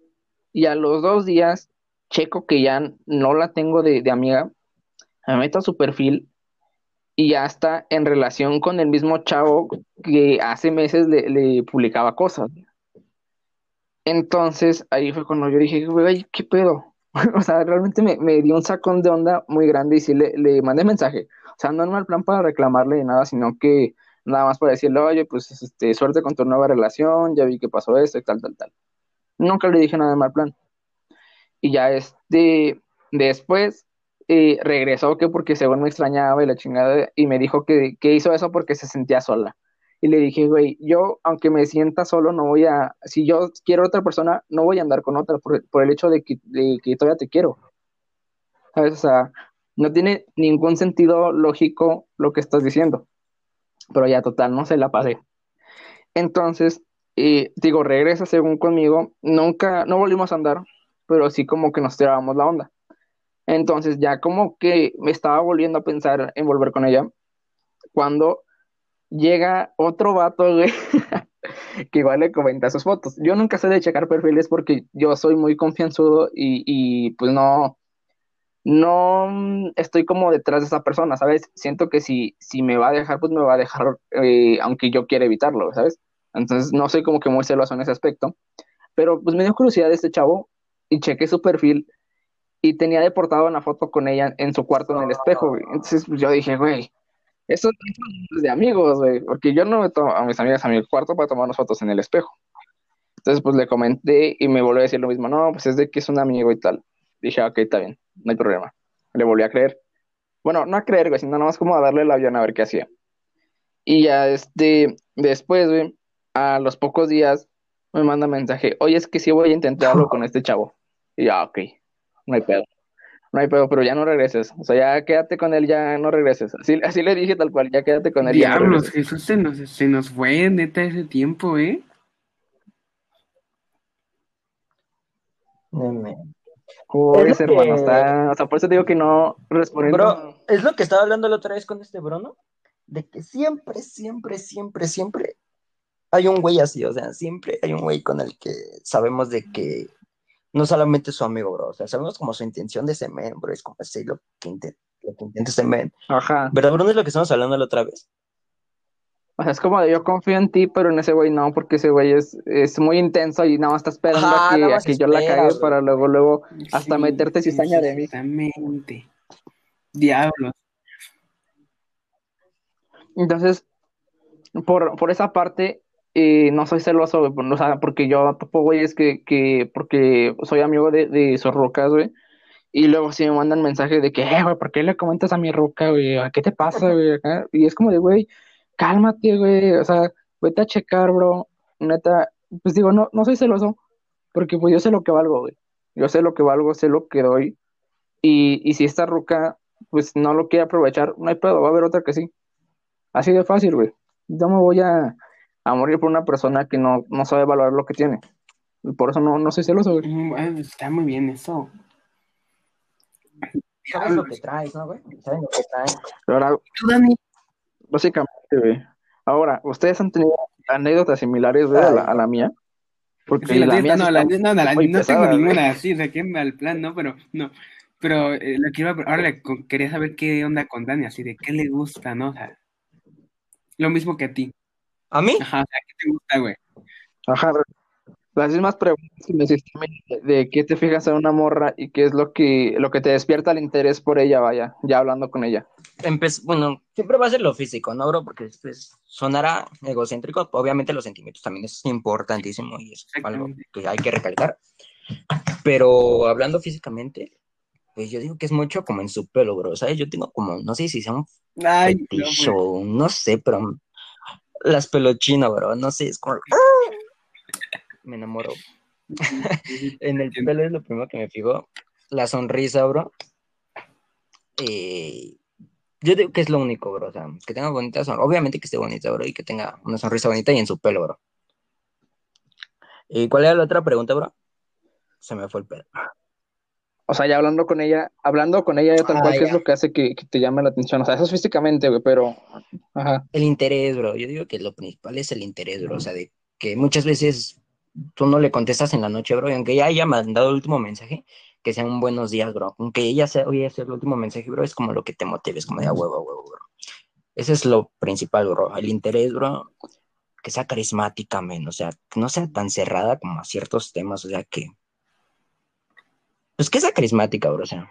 Speaker 1: y a los dos días checo que ya no la tengo de, de amiga, me meto a su perfil y ya está en relación con el mismo chavo que hace meses le, le publicaba cosas. Entonces ahí fue cuando yo dije, güey, ¿qué pedo? O sea, realmente me, me dio un sacón de onda muy grande y sí le, le mandé mensaje. O sea, no en mal plan para reclamarle ni nada, sino que nada más para decirle, oye, pues este, suerte con tu nueva relación, ya vi que pasó esto y tal, tal, tal. Nunca le dije nada de mal plan. Y ya este, después eh, regresó que porque según me extrañaba y la chingada, y me dijo que, que hizo eso porque se sentía sola. Y le dije, güey, yo, aunque me sienta solo, no voy a, si yo quiero otra persona, no voy a andar con otra por, el hecho de que, de que todavía te quiero. ¿Sabes? O sea, no tiene ningún sentido lógico lo que estás diciendo. Pero ya, total, no se la pasé. Entonces, eh, digo, regresa según conmigo. Nunca, no volvimos a andar, pero sí como que nos tirábamos la onda. Entonces, ya como que me estaba volviendo a pensar en volver con ella. Cuando llega otro vato, güey, que igual le comenta sus fotos. Yo nunca sé de checar perfiles porque yo soy muy confianzudo y, y pues no, no mm, estoy como detrás de esa persona, ¿sabes? Siento que si, si me va a dejar, pues me va a dejar, eh, aunque yo quiera evitarlo, ¿sabes? Entonces no soy como que muy celoso en ese aspecto, pero pues me dio curiosidad este chavo y chequé su perfil y tenía de portada una foto con ella en su cuarto en el espejo, güey. Entonces pues, yo dije, güey, eso es de amigos, güey, porque yo no me tomo a mis amigas a mi cuarto para tomarnos fotos en el espejo. Entonces, pues le comenté y me volvió a decir lo mismo, no, pues es de que es un amigo y tal. Dije, ok, está bien, no hay problema. Le volví a creer. Bueno, no a creer, güey, sino nada más como a darle el avión a ver qué hacía. Y ya, este, después, güey, a los pocos días me manda mensaje, oye, es que sí voy a intentar algo con este chavo. Y ya, ok, no hay pedo. No hay pedo, pero ya no regreses. O sea, ya quédate con él, ya no regreses. Así, así le dije tal cual, ya quédate con él. ya no
Speaker 2: Diablos,
Speaker 1: regreses.
Speaker 2: Jesús se nos, se nos fue neta ese tiempo, ¿eh?
Speaker 3: Neme.
Speaker 1: ¿Cómo
Speaker 3: Es
Speaker 1: ves,
Speaker 3: lo
Speaker 1: hermano?
Speaker 3: que-
Speaker 1: Está, o sea, por eso te digo que no respondiendo.
Speaker 3: Bro, es lo que estaba hablando la otra vez con este Bruno, de que siempre, siempre, siempre, siempre hay un güey así, o sea, siempre hay un güey con el que sabemos de que no solamente su amigo, bro, o sea, sabemos como su intención de ese men, bro, es como así lo que, inte- lo que intenta ese men.
Speaker 1: Ajá.
Speaker 3: ¿Verdad, Bruno? Es lo que estamos hablando la otra vez.
Speaker 1: O sea, es como de yo confío en ti, pero en ese güey no, porque ese güey es, es muy intenso y nada más está esperando
Speaker 3: Ajá,
Speaker 1: a que, a yo la cague para luego, luego hasta
Speaker 2: Sí,
Speaker 1: meterte cizaña de mí.
Speaker 2: Exactamente. Diablos.
Speaker 1: Entonces, por, por esa parte, eh, no soy celoso, güey, por- o sea, porque yo topo güeyes que, que, porque soy amigo de, de sus rucas, güey, y luego sí me mandan mensajes de que, eh, güey, ¿por qué le comentas a mi ruca, güey? ¿A ¿Qué te pasa, güey? Acá? Y es como de, güey, cálmate, güey, o sea, vete a checar, bro, neta, pues digo, no, no soy celoso, porque pues yo sé lo que valgo, güey, yo sé lo que valgo, sé lo que doy, y, y si esta ruca, pues no lo quiere aprovechar, no hay pedo, va a haber otra que sí. Así de fácil, güey. Yo me voy a, a morir por una persona que no, no sabe valorar lo que tiene. Y por eso no, no soy celoso, güey.
Speaker 2: Mm, Está muy bien eso.
Speaker 3: Sabes lo que traes, ¿no, güey? Sabes lo que traes.
Speaker 1: Ahora,
Speaker 2: Tú, Dani.
Speaker 1: básicamente, güey. Ahora, ¿ustedes han tenido anécdotas similares, güey, a la, a la mía? Porque
Speaker 2: Sí, la
Speaker 1: la mía sí
Speaker 2: no, la no, la- no
Speaker 1: pesada,
Speaker 2: tengo
Speaker 1: güey.
Speaker 2: ninguna así, de que al plan, ¿no? Pero, no. Pero eh, lo quiero, ahora le quería saber qué onda con Dani, así de qué le gusta, ¿no? O sea, lo mismo que a ti.
Speaker 3: ¿A mí?
Speaker 2: Ajá, ¿qué te gusta, güey?
Speaker 1: Ajá, Las mismas preguntas que me hiciste de, de qué te fijas en una morra y qué es lo que, lo que te despierta el interés por ella, vaya, ya hablando con ella.
Speaker 3: Empe- bueno, siempre va a ser lo físico, ¿no, bro? Porque pues, sonará egocéntrico. Obviamente los sentimientos también es importantísimo y es algo que hay que recalcar. Pero hablando físicamente, pues yo digo que es mucho como en su pelo, bro. ¿Sabes? Yo tengo como, no sé si sea un
Speaker 2: Ay, no,
Speaker 3: fetiche o no sé, pero las pelochinas, bro. No sé, es como... Me enamoro. En el pelo es lo primero que me fijo. La sonrisa, bro. Eh, yo digo que es lo único, bro. O sea, que tenga bonita sonrisa. Obviamente que esté bonita, bro. Y que tenga una sonrisa bonita y en su pelo, bro. ¿Y cuál era la otra pregunta, bro? Se me fue el pelo.
Speaker 1: O sea, ya hablando con ella, hablando con ella tal
Speaker 3: Ah,
Speaker 1: cual, ¿qué es lo que hace que, que te llame la atención? O sea, eso es físicamente, güey, pero, ajá,
Speaker 3: El interés, bro. Yo digo que lo principal es el interés, bro. O sea, de que muchas veces tú no le contestas en la noche, bro. Y aunque ya haya mandado el último mensaje, que sea un buenos días, bro. Aunque ella sea, oye, sea el último mensaje, bro, es como lo que te motive, es como de a huevo, a huevo, bro. Ese es lo principal, bro. El interés, bro. Que sea carismática, men. O sea, que no sea tan cerrada como a ciertos temas. O sea, que. Pues que sea carismática, bro. O sea.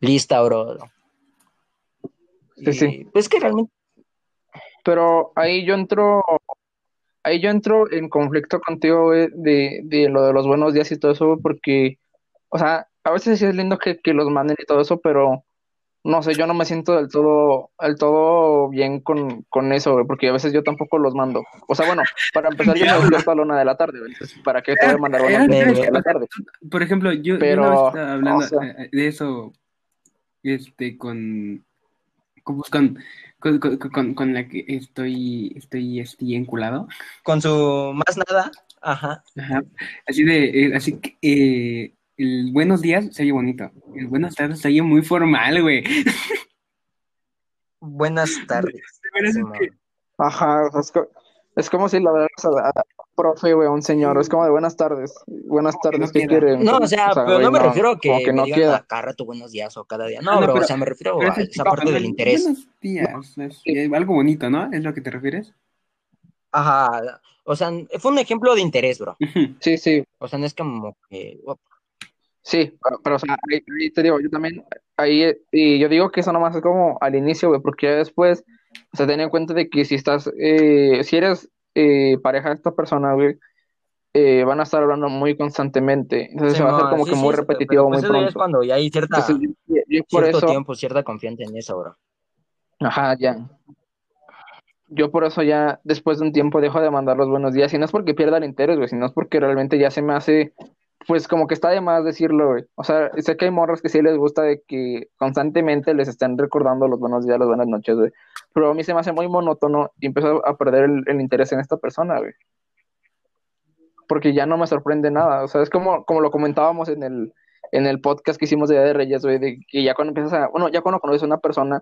Speaker 3: Lista, bro.
Speaker 1: Sí, sí.
Speaker 3: Pues que realmente.
Speaker 1: pero ahí yo entro, ahí yo entro en conflicto contigo, güey, de, de lo de los buenos días y todo eso, porque, o sea, a veces sí es lindo que, que los manden y todo eso, pero no sé, yo no me siento del todo, del todo bien con, con eso, güey, porque a veces yo tampoco los mando. O sea, bueno, para empezar yo me despierto a la una de la tarde, güey, entonces, ¿para qué te voy a mandar buenos
Speaker 2: Eh,
Speaker 1: días
Speaker 3: eh,
Speaker 1: a las de la tarde?
Speaker 2: Por ejemplo, yo, yo
Speaker 1: Pero,
Speaker 2: una vez estaba hablando
Speaker 1: o sea-
Speaker 2: eh, de eso, este, con, con, pues, con, con, con, con- con la que estoy, estoy, estoy enculado.
Speaker 3: Con su más nada. Ajá.
Speaker 2: Ajá. Así de, eh, así que, eh, el buenos días se oye bonito. El buenas tardes se oye muy formal, güey.
Speaker 3: Buenas tardes.
Speaker 2: Es que-
Speaker 1: Ajá, es, co- es como si la verdad a, a profe, güey, a un señor, es como de buenas tardes, buenas tardes,
Speaker 2: no
Speaker 1: ¿qué
Speaker 2: queda.
Speaker 1: quiere?
Speaker 3: No, o sea, pero
Speaker 1: güey,
Speaker 3: no me refiero a que,
Speaker 1: que
Speaker 3: me
Speaker 1: no
Speaker 3: digan cada rato buenos días o cada día. No,
Speaker 2: Ah, no,
Speaker 3: bro,
Speaker 2: pero-
Speaker 3: o sea, me refiero a esa
Speaker 2: tipo,
Speaker 3: parte del interés.
Speaker 2: Buenos días. es- eh, algo bonito, ¿no? ¿Es lo que te refieres?
Speaker 3: Ajá. O sea, fue un ejemplo de interés, bro.
Speaker 1: Sí, sí,
Speaker 3: O sea, no es como que.
Speaker 1: Sí, pero, pero, o sea, ahí, ahí te digo, yo también, ahí, eh, y yo digo que eso nomás es como al inicio, güey, porque ya después, o sea, ten en cuenta de que si estás, eh, si eres eh, pareja de esta persona, güey, eh, van a estar hablando muy constantemente, entonces se va a hacer como
Speaker 3: sí,
Speaker 1: que
Speaker 3: sí,
Speaker 1: muy repetitivo
Speaker 3: pero
Speaker 1: muy
Speaker 3: ya es
Speaker 1: pronto.
Speaker 3: cuando ya hay cierta,
Speaker 1: Entonces, yo, yo por
Speaker 3: cierto
Speaker 1: eso,
Speaker 3: tiempo, cierta confianza en eso, bro.
Speaker 1: ajá, ya. Yo por eso ya después de un tiempo dejo de mandar los buenos días, y no es porque pierda el interés, güey, sino es porque realmente ya se me hace, pues como que está de más decirlo, güey. O sea, sé que hay morras que sí les gusta de que constantemente les estén recordando los buenos días, las buenas noches, güey. Pero a mí se me hace muy monótono y empiezo a perder el, el interés en esta persona, güey. Porque ya no me sorprende nada. O sea, es como, como lo comentábamos en el, en el podcast que hicimos de Día de Reyes, güey, de que ya cuando empiezas a, bueno, ya cuando conoces a una persona,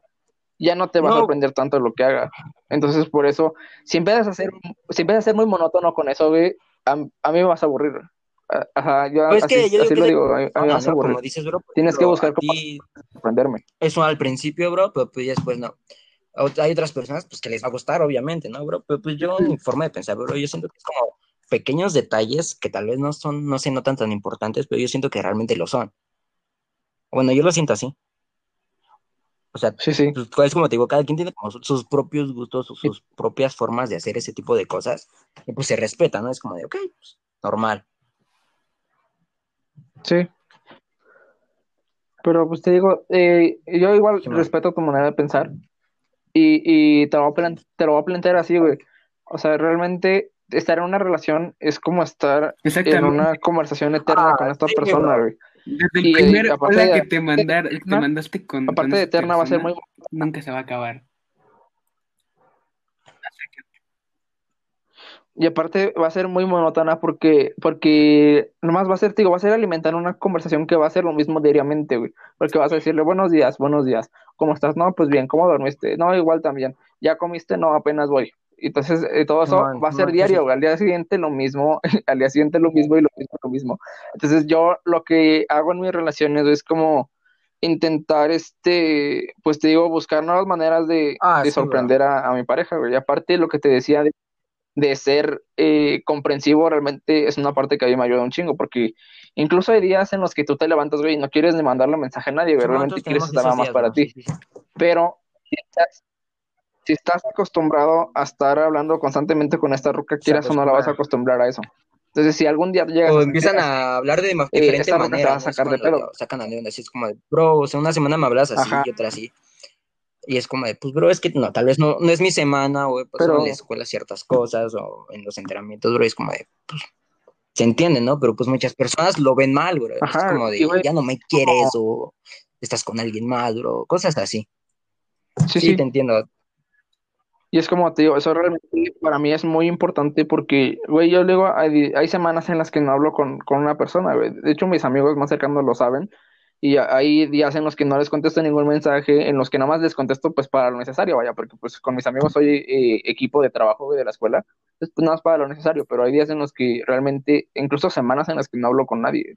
Speaker 1: ya no te va a sorprender tanto lo que haga. Entonces, por eso, si empiezas a ser, si empiezas a ser muy monótono con eso, güey, a, a mí me vas a aburrir. Ajá, yo
Speaker 3: Pues
Speaker 1: así,
Speaker 3: que yo digo
Speaker 1: así
Speaker 3: que
Speaker 1: lo
Speaker 3: de-
Speaker 1: digo, a, a mí vas a
Speaker 3: ¿no?
Speaker 1: aburrir.
Speaker 3: Como dices, bro.
Speaker 1: Tienes que
Speaker 3: ejemplo,
Speaker 1: buscar cómo-
Speaker 3: ti
Speaker 1: sorprenderme.
Speaker 3: eso al principio, bro, pero pues después no. Hay otras personas pues que les va a gustar, obviamente, ¿no, bro? Pero pues yo, mi forma de pensar, bro, yo siento que es como pequeños detalles que tal vez no son, no se notan tan importantes, pero yo siento que realmente lo son. Bueno, yo lo siento así. O sea,
Speaker 1: Sí, sí.
Speaker 3: pues, es como te digo, cada quien tiene como su- sus propios gustos o sus propias formas de hacer ese tipo de cosas, y pues se respeta, ¿no? Es como de, ok, pues, normal.
Speaker 1: Sí. Pero pues te digo, eh, yo igual
Speaker 3: Sí,
Speaker 1: respeto tu manera de pensar y, y te lo voy a te lo voy a plantear así, güey. O sea, realmente estar en una relación es como estar en una conversación eterna
Speaker 3: Ah,
Speaker 1: con esta
Speaker 3: sí,
Speaker 1: persona, güey.
Speaker 2: Desde el
Speaker 1: y,
Speaker 2: primer
Speaker 1: aparte
Speaker 2: hola
Speaker 1: de-
Speaker 2: que te, mandar, te mandaste con, con
Speaker 1: Aparte de eterna va a ser muy
Speaker 2: nunca se va a acabar.
Speaker 1: Y aparte va a ser muy monótona porque, porque nomás va a ser, digo, va a ser alimentar una conversación que va a ser lo mismo diariamente, güey. Porque vas a decirle buenos días, buenos días. ¿Cómo estás? No, pues bien, ¿cómo dormiste? No, igual también. ¿Ya comiste? No, apenas voy. Entonces, eh, todo eso va a ser diario,
Speaker 3: sí.
Speaker 1: güey. Al día siguiente lo mismo, al día siguiente lo mismo y lo mismo, lo mismo. Entonces, yo lo que hago en mis relaciones es como intentar, este, pues te digo, buscar nuevas maneras de,
Speaker 3: Ah,
Speaker 1: de
Speaker 3: sí,
Speaker 1: sorprender a, a mi pareja, güey. Y aparte, lo que te decía de de ser eh, comprensivo realmente es una parte que a mí me ayuda un chingo, porque incluso hay días en los que tú te levantas, güey, y no quieres ni mandarle mensaje a nadie, güey, realmente quieres estar nada más para ti. Pero si estás, si estás acostumbrado a estar hablando constantemente con esta ruca, quieras o no la vas a acostumbrar a eso. Entonces, si algún día llegas
Speaker 3: O empiezan a hablar de ma-
Speaker 1: eh,
Speaker 3: diferente
Speaker 1: esta ruca te
Speaker 3: manera,
Speaker 1: va a sacar de pedo.
Speaker 3: sacan a León, así es como bro, o sea, una semana me hablas así
Speaker 1: Ajá.
Speaker 3: y otra así. Y es como de, pues, bro, es que no, tal vez no, no es mi semana, o pasado
Speaker 1: Pero-
Speaker 3: en la escuela ciertas cosas, o en los entrenamientos, bro, es como de, pues, se entiende, ¿no? Pero pues muchas personas lo ven mal, bro.
Speaker 1: Ajá,
Speaker 3: es como de,
Speaker 1: güey,
Speaker 3: ya no me quieres, o estás con alguien más, bro, cosas así.
Speaker 1: Sí,
Speaker 3: Sí,
Speaker 1: sí.
Speaker 3: te entiendo.
Speaker 1: Y es como te digo, eso realmente para mí es muy importante porque, güey, yo luego hay, hay semanas en las que no hablo con, con una persona, güey. De hecho, mis amigos más cercanos lo saben. Y hay días en los que no les contesto ningún mensaje, en los que nada más les contesto pues para lo necesario, vaya, porque pues con mis amigos soy eh, equipo de trabajo, de la escuela. Pues nada más para lo necesario, pero hay días en los que realmente, incluso semanas en las que no hablo con nadie.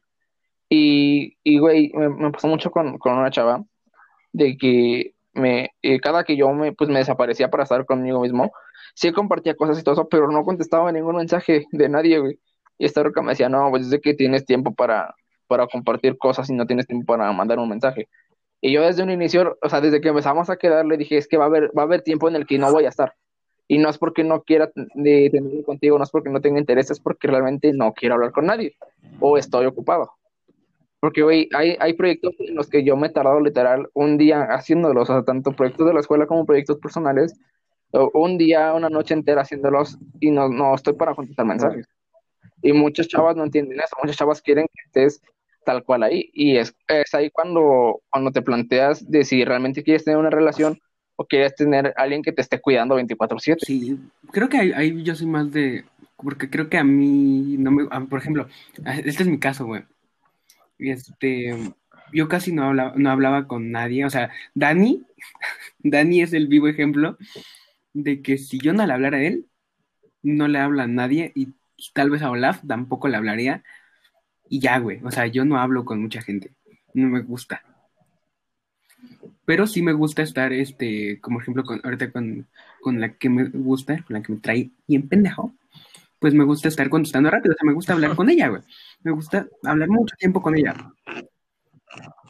Speaker 1: Y, y güey, me, pasó mucho con, con una chava de que me, eh, cada que yo me, pues, me desaparecía para estar conmigo mismo, sí compartía cosas y todo eso, pero no contestaba ningún mensaje de nadie, güey. Y esta roca me decía, no, pues es que tienes tiempo para, para compartir cosas y no tienes tiempo para mandar un mensaje. Y yo desde un inicio, o sea, desde que empezamos a quedar, le dije, es que va a haber, va a haber tiempo en el que no voy a estar. Y no es porque no quiera de, tenerlo contigo, no es porque no tenga interés, es porque realmente no quiero hablar con nadie o estoy ocupado. Porque, güey, hay, hay proyectos en los que yo me he tardado literal un día haciéndolos, o sea, tanto proyectos de la escuela como proyectos personales, un día, una noche entera haciéndolos y no, no estoy para contestar mensajes. Y muchas chavas no entienden eso, muchas chavas quieren que estés tal cual ahí. Y es, es ahí cuando, cuando te planteas de si realmente quieres tener una relación o quieres tener alguien que te esté cuidando 24/7.
Speaker 2: Sí, creo que ahí, yo soy más de, porque creo que a mí, no me, por ejemplo, este es mi caso, güey. Este, yo casi no hablaba, no hablaba con nadie, o sea, Dani, Dani es el vivo ejemplo de que si yo no le hablara a él, no le habla a nadie y tal vez a Olaf tampoco le hablaría y ya, güey, o sea, yo no hablo con mucha gente, no me gusta. Pero sí me gusta estar, este, como ejemplo, con, ahorita con, con la que me gusta, con la que me trae bien pendejo, pues me gusta estar contestando rápido, o sea, me gusta hablar con ella, güey. Me gusta hablar mucho tiempo con ella.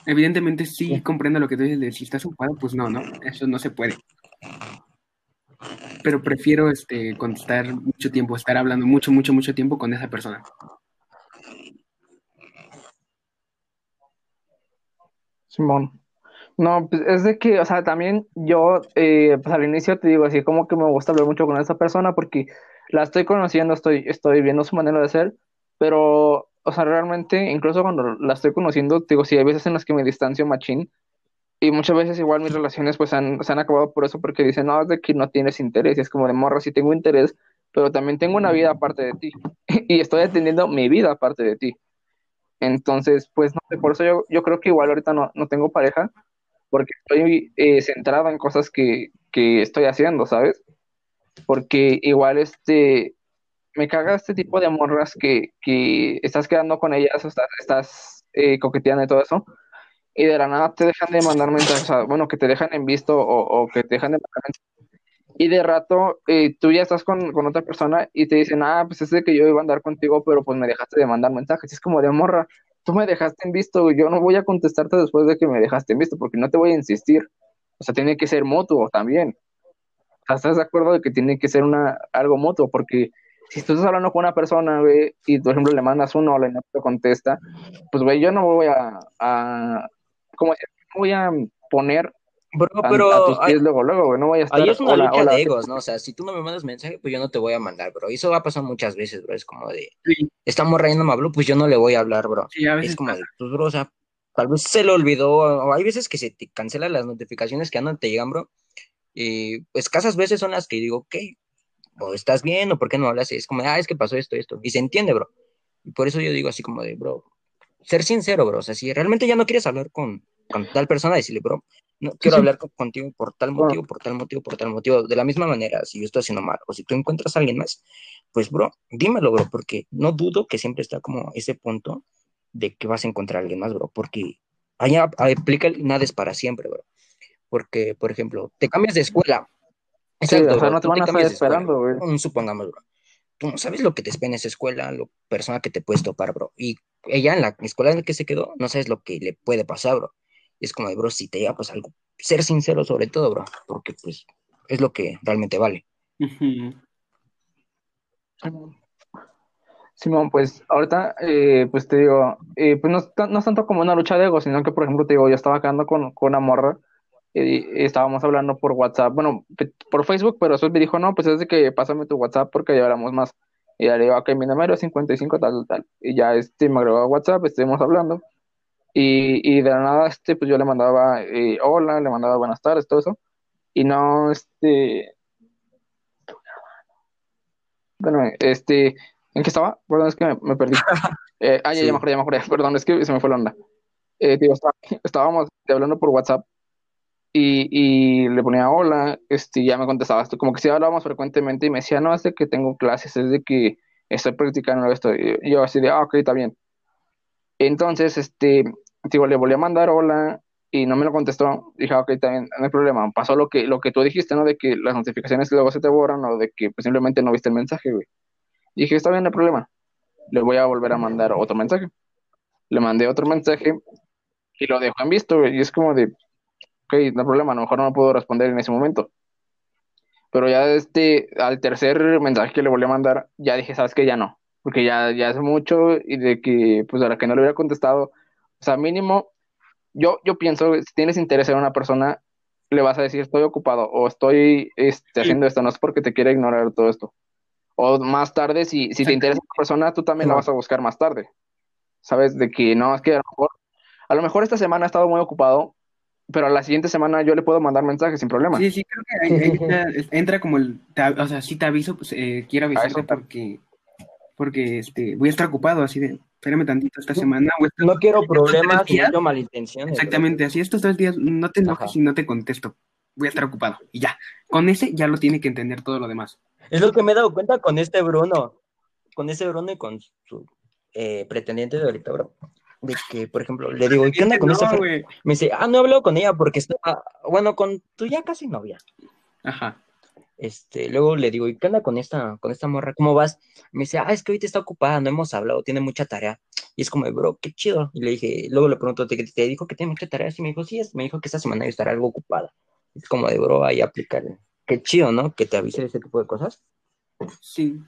Speaker 2: Evidentemente sí comprendo lo que tú dices de si estás ocupado, pues no, no, eso no se puede. Pero prefiero este contestar mucho tiempo, estar hablando mucho, mucho, mucho tiempo con esa persona.
Speaker 1: Simón. No, pues es de que, o sea, también yo, eh, pues al inicio te digo así, como que me gusta hablar mucho con esa persona porque la estoy conociendo, estoy, estoy viendo su manera de ser, pero, o sea, realmente, incluso cuando la estoy conociendo, te digo, sí, hay veces en las que me distancio machín y muchas veces igual mis relaciones pues han, se han acabado por eso porque dicen, no, es de que no tienes interés, y es como de morra, sí tengo interés, pero también tengo una vida aparte de ti y estoy atendiendo mi vida aparte de ti. Entonces, pues no sé, por eso yo, yo creo que igual ahorita no, no tengo pareja, porque estoy eh, centrado en cosas que, que estoy haciendo, ¿sabes? Porque igual este, me caga este tipo de morras que, que estás quedando con ellas, o estás, eh, coqueteando y todo eso, y de la nada te dejan de mandar mensajes, bueno, que te dejan en visto o, o que te dejan de mandar mensajes. Y de rato eh, tú ya estás con, con otra persona y te dicen, ah, pues es de que yo iba a andar contigo, pero pues me dejaste de mandar mensajes. Es como de morra, tú me dejaste en visto, yo no voy a contestarte después de que me dejaste en visto, porque no te voy a insistir. O sea, tiene que ser mutuo también. O sea, ¿estás de acuerdo de que tiene que ser una, algo mutuo? Porque si tú estás hablando con una persona, güey, y por ejemplo le mandas uno o y no te contesta, pues, güey, yo no voy a, a ¿cómo decir? Voy a poner
Speaker 3: Bro,
Speaker 1: a,
Speaker 3: pero
Speaker 1: a tus
Speaker 3: ahí,
Speaker 1: pies luego, luego, güey, no voy a estar,
Speaker 3: ahí es una
Speaker 1: hola,
Speaker 3: lucha
Speaker 1: hola,
Speaker 3: de
Speaker 1: ¿qué
Speaker 3: egos, ¿no? O sea, si tú no me mandas mensaje, pues yo no te voy a mandar, bro. Y eso va a pasar muchas veces, bro. Es como de,
Speaker 2: Sí,
Speaker 3: esta morra ya no me habló, pues yo no le voy a hablar, bro.
Speaker 2: sí, a
Speaker 3: Es
Speaker 2: veces
Speaker 3: como
Speaker 2: pasa.
Speaker 3: de, pues, bro, o sea, tal vez se le olvidó, o hay veces que se te cancelan las notificaciones que andan, te llegan, bro. Y pues escasas veces son las que digo, ok, o estás bien, o por qué no hablas, y es como, ah, es que pasó esto, esto, y se entiende, bro. Y por eso yo digo así como de, bro, ser sincero, bro, o sea, si realmente ya no quieres hablar con, con tal persona, decirle, bro, no quiero
Speaker 1: sí.
Speaker 3: hablar co- contigo por tal motivo, por tal motivo, por tal motivo, de la misma manera, si yo estoy haciendo mal, o si tú encuentras a alguien más, pues, bro, dímelo, bro, porque no dudo que siempre está como ese punto de que vas a encontrar a alguien más, bro, porque allá aplica el nada es para siempre, bro. Porque, por ejemplo, te cambias de escuela.
Speaker 1: Sí,
Speaker 3: Exacto,
Speaker 1: o sea, no te van a estar esperando, güey.
Speaker 3: Supongamos, bro. tú no sabes lo que te espera en esa escuela, la persona que te puedes topar, bro. Y ella en la escuela en la que se quedó, no sabes lo que le puede pasar, bro. Es como de, bro, si te llega pues algo, ser sincero sobre todo, bro, porque pues es lo que realmente vale.
Speaker 1: Simón, pues ahorita, eh, pues te digo, eh, pues no, no es tanto como una lucha de ego, sino que, por ejemplo, te digo, yo estaba quedando con, con una morra y, y estábamos hablando por WhatsApp, bueno, por Facebook, pero después me dijo, no, pues es de que pásame tu WhatsApp porque ya hablamos más. Y ya le digo, ok, mi número es 55, tal, tal, tal. Y ya este me agregó a WhatsApp, estuvimos hablando. Y, y de la nada, este, pues yo le mandaba eh, hola, le mandaba buenas tardes, todo eso. Y no, este, bueno, este, ¿en qué estaba? Perdón, es que me, me perdí. Eh, ah, ya, ya
Speaker 3: Sí.
Speaker 1: me acordé, ya me acordé. Perdón, es que se me fue la onda. Eh, digo, está- estábamos hablando por WhatsApp y, y le ponía hola, este, ya me contestaba, esto, como que sí hablábamos frecuentemente y me decía, no, es de que tengo clases, es de que estoy practicando esto. Y yo así de, ah, ok, está bien. Entonces, este, digo, le volví a mandar hola y no me lo contestó. Dije, "Ah, ok, también, no hay problema. Pasó lo que, lo que tú dijiste, ¿no? De que las notificaciones luego se te borran o de que pues, simplemente no viste el mensaje, güey. Dije, está bien, no hay problema. Le voy a volver a mandar otro mensaje. Le mandé otro mensaje y lo dejó en visto, güey. Y es como de, ok, no hay problema, a lo mejor no puedo responder en ese momento. Pero ya este, al tercer mensaje que le volví a mandar, ya dije, sabes que ya no, porque ya, ya hace mucho y de que, pues a la que no le hubiera contestado, o sea, mínimo, yo, yo pienso, si tienes interés en una persona, le vas a decir, estoy ocupado o estoy este, haciendo esto, no es porque te quiera ignorar todo esto. O más tarde, si, si te interesa una persona, tú también la vas a buscar más tarde. ¿Sabes? De que no, es que a lo mejor, a lo mejor esta semana ha estado muy ocupado, pero a la siguiente semana yo le puedo mandar mensajes sin problema.
Speaker 2: Sí, sí, creo que ahí, ahí entra, entra como el, o sea, sí te aviso, pues, eh, quiero avisarte porque, porque este, voy a estar ocupado, así de, espérame tantito esta semana. estar-
Speaker 3: No quiero problemas, no quiero malintenciones.
Speaker 2: Exactamente, así estos tres días no te enojes
Speaker 3: Ajá.
Speaker 2: si no te contesto, voy a estar ocupado y ya. Con ese ya lo tiene que entender todo lo demás.
Speaker 3: Es lo que me he dado cuenta con este Bruno, con ese Bruno y con su eh, pretendiente de ahorita, bro. De que, por ejemplo, le digo, ¿y qué onda con
Speaker 2: No,
Speaker 3: esta fe-?"
Speaker 2: güey.
Speaker 3: Me dice, ah, no he hablado con ella porque está, bueno, con tu ya casi novia.
Speaker 2: Ajá.
Speaker 3: Este, luego le digo, ¿y qué onda con esta, con esta morra? ¿Cómo vas? Me dice, ah, es que ahorita está ocupada, no hemos hablado, tiene mucha tarea. Y es como, bro, qué chido. Y le dije, luego le pregunto, ¿te, te dijo que tiene mucha tarea? Y me dijo, sí, es, me dijo que esta semana iba a estar algo ocupada. Es como de, bro, ahí aplicar. Qué chido, ¿no? Que te avise ese tipo de cosas.
Speaker 2: Sí.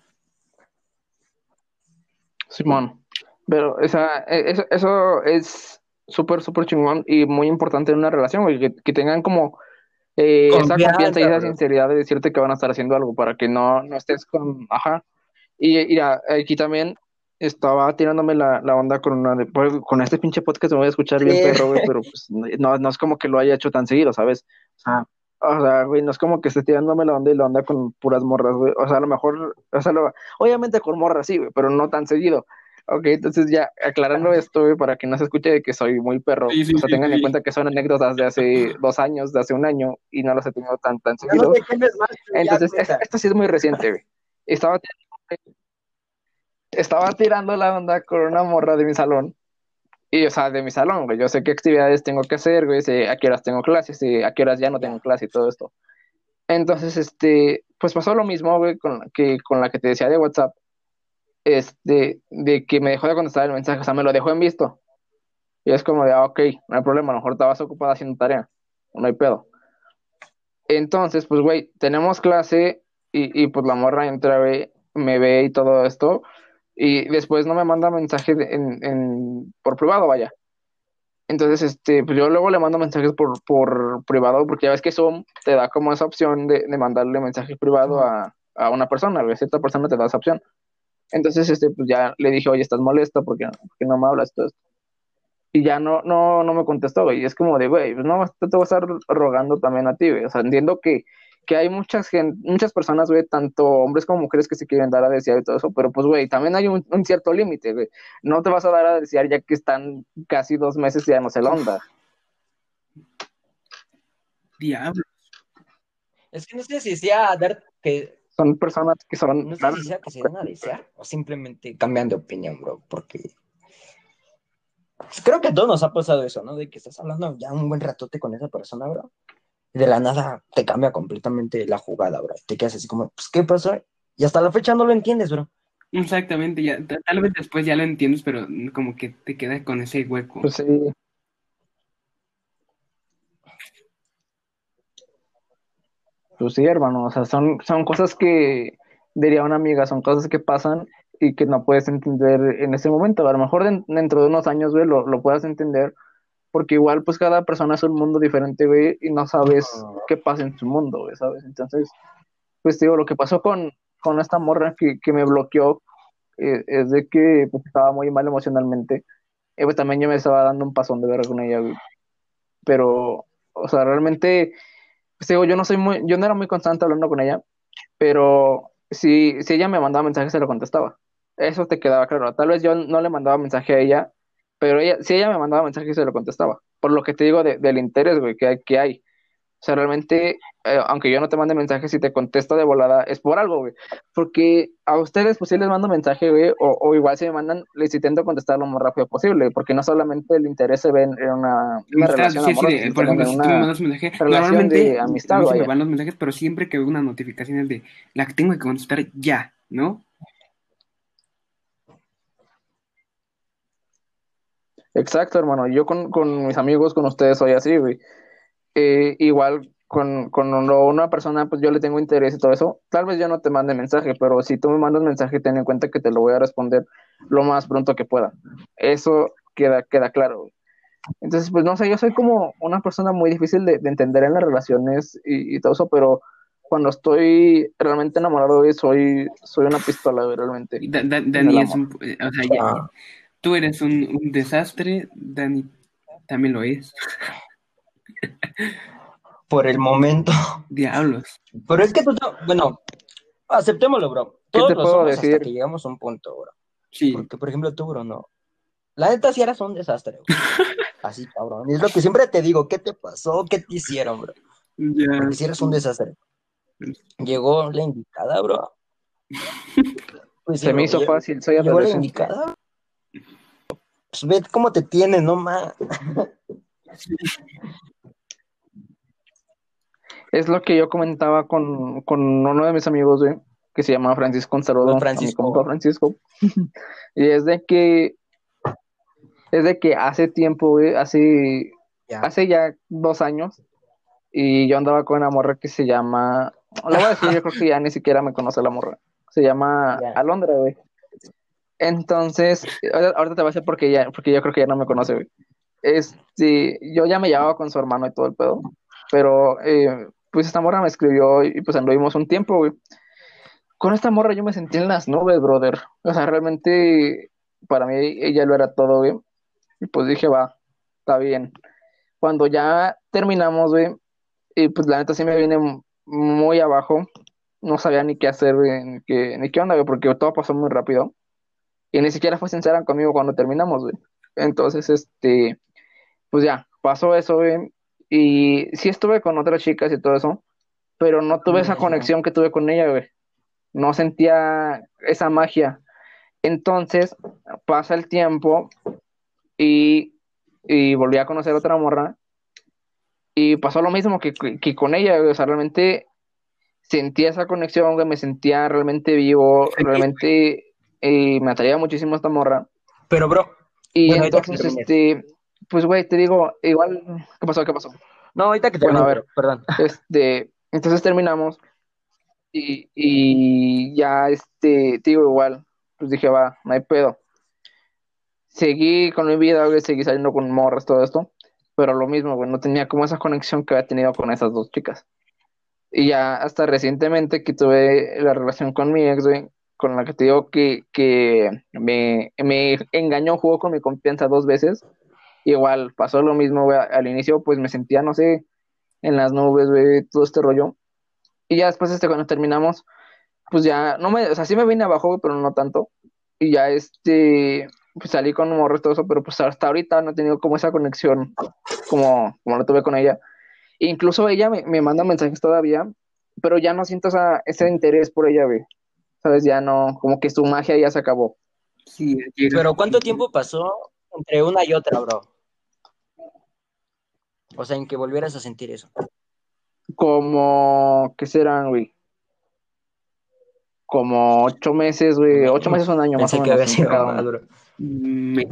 Speaker 1: Simón. Pero esa, e- eso, eso es súper, súper chingón y muy importante en una relación, güey, que, que tengan como eh, esa
Speaker 3: Confianza,
Speaker 1: y esa sinceridad de decirte que van a estar haciendo algo para que no, no estés con, ajá. Y mira, aquí también estaba tirándome la, la onda con una de- pues, con este pinche podcast me voy a escuchar bien perro, güey, pero pues no, no es como que lo haya hecho tan seguido, ¿sabes? O sea, o sea, güey, no es como que esté tirándome la onda y la onda con puras morras, güey. O sea, a lo mejor, o sea, lo- obviamente con morras sí, güey, pero no tan seguido. Ok, entonces ya aclarando esto, güey, para que no se escuche de que soy muy perro,
Speaker 2: Sí, sí,
Speaker 1: o sea,
Speaker 2: sí,
Speaker 1: tengan en
Speaker 2: sí.
Speaker 1: cuenta que son anécdotas de hace dos años, de hace un año, y no las he tenido tan, tan seguido.
Speaker 3: no
Speaker 1: Entonces, es- esto sí es muy reciente, güey. Estaba, estaba tirando la onda con una morra de mi salón. Y, o sea, de mi salón, güey. Yo sé qué actividades tengo que hacer, güey. Sé a qué horas tengo clases, sé a qué horas ya no tengo clase y todo esto. Entonces, este, pues pasó lo mismo, güey, con, la- que, con la que te decía de WhatsApp. Este, de que me dejó de contestar el mensaje, o sea, me lo dejó en visto. Y es como de, ah, ok, no hay problema, a lo mejor estabas ocupada haciendo tarea. No hay pedo. Entonces, pues, güey, tenemos clase y, y pues la morra entra, güey, me ve y todo esto, y después no me manda mensaje de- en, en- por privado, vaya. Entonces, este, pues yo luego le mando mensajes por, por privado, porque ya ves que Zoom te da como esa opción de, de mandarle mensaje privado a, a una persona, güey, cierta persona te da esa opción. Entonces, este, pues ya le dije, oye, estás molesta porque, porque no me hablas todo esto. Y ya no, no, no me contestó, güey. Y es como de, güey, pues no, te, te voy a estar rogando también a ti, güey. O sea, entiendo que, que hay muchas, gen- muchas personas, güey, tanto hombres como mujeres que se quieren dar a desear y todo eso, pero pues, güey, también hay un, un cierto límite, güey. No te vas a dar a desear ya que están casi dos meses y ya no se la onda.
Speaker 2: Diablo.
Speaker 3: Es que no sé si sea dar que
Speaker 1: Son personas que son...
Speaker 3: no sé si sea que se den a desear o simplemente cambian de opinión, bro, porque pues, creo que a todos nos ha pasado eso, ¿no? De que estás hablando ya un buen ratote con esa persona, bro. Y de la nada te cambia completamente la jugada, bro. Te quedas así como, pues, ¿qué pasó? Y hasta la fecha no lo entiendes, bro.
Speaker 2: Exactamente, ya, ta- tal vez después ya lo entiendes, pero como que te queda con ese hueco.
Speaker 1: Pues sí. Pues sí, hermano, o sea, son, son cosas que, diría una amiga, son cosas que pasan y que no puedes entender en ese momento. A lo mejor den- dentro de unos años, güey, lo, lo puedas entender, porque igual, pues cada persona es un mundo diferente, güey, y no sabes qué pasa en su mundo, güey, ¿sabes? Entonces, pues digo, lo que pasó con, con esta morra que, que me bloqueó eh, es de que pues, estaba muy mal emocionalmente. Y pues también yo me estaba dando un pasón de verga con ella, güey. Pero, o sea, realmente, digo, yo no soy muy, yo no era muy constante hablando con ella, pero si, si ella me mandaba mensaje, se lo contestaba. Eso te quedaba claro. Tal vez yo no le mandaba mensaje a ella, pero ella, si ella me mandaba mensaje, se lo contestaba. Por lo que te digo de- del interés, güey, que que hay. O sea, realmente, eh, aunque yo no te mande mensaje, si te contesto de volada, es por algo, güey. Porque a ustedes, pues sí les mando mensaje, güey, o, o igual si me mandan, les intento contestar lo más rápido posible, porque no solamente el interés se ve en, una, una
Speaker 2: Amistad,
Speaker 1: relación
Speaker 2: sí, sí,
Speaker 1: amorosa,
Speaker 2: de-
Speaker 1: sino
Speaker 2: por ejemplo, si tú me mandas mensaje, normalmente
Speaker 1: de amistad,
Speaker 2: me
Speaker 1: vaya.
Speaker 2: van los mensajes, pero siempre que veo una notificación es de la que tengo que contestar ya, ¿no?
Speaker 1: Exacto, hermano. Yo con, con mis amigos, con ustedes soy así, güey. Eh, igual con, con una persona, pues yo le tengo interés y todo eso. Tal vez yo no te mande mensaje, pero si tú me mandas mensaje, ten en cuenta que te lo voy a responder lo más pronto que pueda. Eso queda, queda claro. Entonces, pues no sé, yo soy como una persona muy difícil de, de entender en las relaciones y, y todo eso, pero cuando estoy realmente enamorado, soy, soy una pistola, realmente.
Speaker 2: Da- Da- Dani es un, eh, o sea, ya,
Speaker 3: Ah,
Speaker 2: tú eres un, un desastre, Dani también lo es.
Speaker 3: Por el momento.
Speaker 2: Diablos.
Speaker 3: Pero es que tú, no- bueno, aceptémoslo, bro.
Speaker 1: ¿Qué
Speaker 3: Todos
Speaker 1: te
Speaker 3: lo
Speaker 1: puedo
Speaker 3: somos
Speaker 1: decir?
Speaker 3: hasta que llegamos a un punto, bro.
Speaker 2: Sí.
Speaker 3: Porque, por ejemplo, tú, bro, no. La neta sí eras un desastre, bro. Así, cabrón. Y es lo que siempre te digo, ¿qué te pasó? ¿Qué te hicieron, bro?
Speaker 2: Ya.
Speaker 3: Porque si eres un desastre. Llegó la indicada, bro. Pues sí,
Speaker 1: Se me
Speaker 3: bro,
Speaker 1: hizo fácil, soy
Speaker 3: Llegó la indicada. Pues ve cómo te tiene, no más.
Speaker 1: Es lo que yo comentaba con, con uno de mis amigos, güey, que se llama Francisco, mi
Speaker 3: Francisco.
Speaker 1: compa Francisco. y es de que, es de que hace tiempo, güey, hace,
Speaker 3: Ya.
Speaker 1: hace ya dos años, y yo andaba con una morra que se llama, lo voy a decir, yo creo que ya ni siquiera me conoce la morra, se llama
Speaker 3: Ya.
Speaker 1: Alondra, güey. Entonces, ahora- ahorita te voy a decir porque ya, porque yo creo que ya no me conoce, güey. Este, yo ya me llevaba con su hermano y todo el pedo, pero eh, pues esta morra me escribió y pues anduvimos un tiempo, güey. Con esta morra yo me sentí en las nubes, brother. O sea, realmente para mí ella lo era todo, güey. Y pues dije, va, está bien. Cuando ya terminamos, güey, y pues la neta sí me viene muy abajo. No sabía ni qué hacer, güey, ni qué, ni qué onda, güey, porque todo pasó muy rápido. Y ni siquiera fue sincera conmigo cuando terminamos, güey. Entonces, este, pues ya, pasó eso, güey. Y sí estuve con otras chicas y todo eso, pero no tuve esa conexión que tuve con ella, güey. No sentía esa magia. Entonces, pasa el tiempo y, y volví a conocer otra morra y pasó lo mismo que, que con ella, güey. O sea, realmente sentía esa conexión, güey, me sentía realmente vivo, realmente eh, me atraía muchísimo esta morra.
Speaker 3: Pero, bro,
Speaker 1: Y
Speaker 3: Bueno, que
Speaker 1: entonces, este, pues, güey, te digo, igual, ¿qué pasó? ¿Qué pasó?
Speaker 3: no, ahorita que te
Speaker 1: Bueno, a ver.
Speaker 3: perdón.
Speaker 1: Este, entonces terminamos y, y ya, este, te digo, igual, pues dije, va, no hay pedo. Seguí con mi vida, güey, seguí saliendo con morras, todo esto, pero lo mismo, güey, no tenía como esa conexión que había tenido con esas dos chicas. Y ya hasta recientemente que tuve la relación con mi ex, güey, con la que te digo que, que me, me engañó, jugó con mi confianza dos veces. Igual pasó lo mismo, güey, al inicio pues me sentía, no sé, en las nubes, güey, todo este rollo. Y ya después, este, cuando terminamos, pues ya, no me, o sea, sí me vine abajo, güey, pero no tanto. Y ya, este, pues salí con morros y todo eso, pero pues hasta ahorita no he tenido como esa conexión como, como lo tuve con ella. Incluso ella me, me manda mensajes todavía, pero ya no siento esa, ese interés por ella, güey. ¿Sabes? Ya no, como que su magia ya se acabó.
Speaker 2: Sí,
Speaker 3: Pero ¿cuánto tiempo pasó entre una y otra, bro? O sea, en que volvieras a sentir eso.
Speaker 1: Como, ¿qué serán, güey? como ocho meses, güey, ocho meses, un año más o
Speaker 3: que
Speaker 1: menos.
Speaker 3: había sido más, bro.
Speaker 2: Me-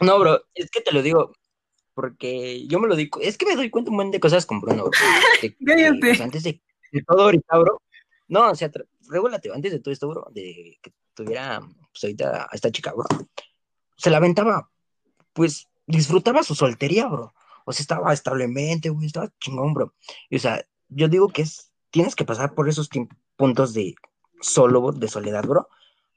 Speaker 3: No, bro, es que te lo digo porque yo me lo di, cu- es que me doy cuenta un buen de cosas con Bruno. De pues, antes de, de todo ahorita, bro. No, o sea, regúlate, antes de todo esto, bro, de que tuviera, pues ahorita a esta chica, bro, se la aventaba, pues disfrutaba su soltería, bro. O sea, estaba establemente, güey, estaba chingón, bro. Y, o sea, yo digo que es, tienes que pasar por esos puntos de solo, de soledad, bro,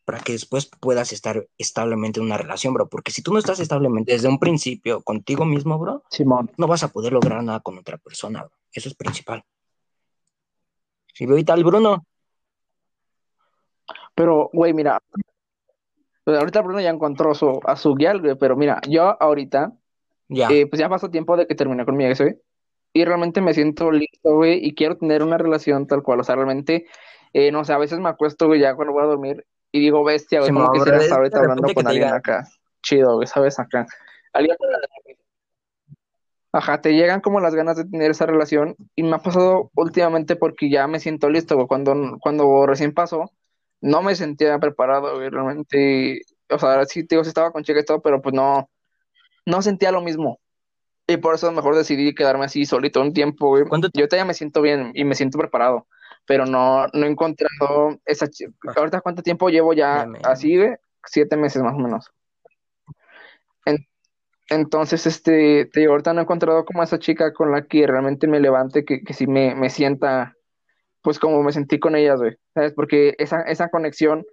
Speaker 3: para que después puedas estar establemente en una relación, bro. Porque si tú no estás establemente desde un principio contigo mismo, bro,
Speaker 1: Simón.
Speaker 3: no vas a poder lograr nada con otra persona, bro. Eso es principal. Si veo ahorita al Bruno,
Speaker 1: Pero, güey, mira, ahorita Bruno ya encontró su, a su guial, güey, pero mira, yo ahorita,
Speaker 3: ya.
Speaker 1: eh, pues ya pasó tiempo de que terminé con mi ex, güey, y realmente me siento listo, güey, y quiero tener una relación tal cual, o sea, realmente, eh, no sé, a veces me acuesto, güey, ya cuando voy a dormir, y digo, bestia, güey, como
Speaker 3: no,
Speaker 1: quisiera
Speaker 3: bro,
Speaker 1: estar ahorita hablando con alguien
Speaker 3: diga-
Speaker 1: acá, chido, güey, ¿sabes? Acá. Alguien Ajá, te llegan como las ganas de tener esa relación y me ha pasado últimamente porque ya me siento listo, güey. Cuando, cuando recién pasó, no me sentía preparado, güey, realmente, o sea, sí, digo, sí estaba con chica y todo, pero pues no, no sentía lo mismo. Y por eso mejor decidí quedarme así solito un tiempo, güey.
Speaker 3: ¿Cuánto
Speaker 1: Yo ya me siento bien y me siento preparado, pero no, no he encontrado esa chica. Ahorita cuánto tiempo llevo ya
Speaker 3: me-
Speaker 1: así, güey, siete meses más o menos. En- entonces, este, te digo, ahorita no he encontrado como esa chica con la que realmente me levante, que, que sí me, me sienta, pues como me sentí con ellas, güey, ¿sabes? Porque esa, esa conexión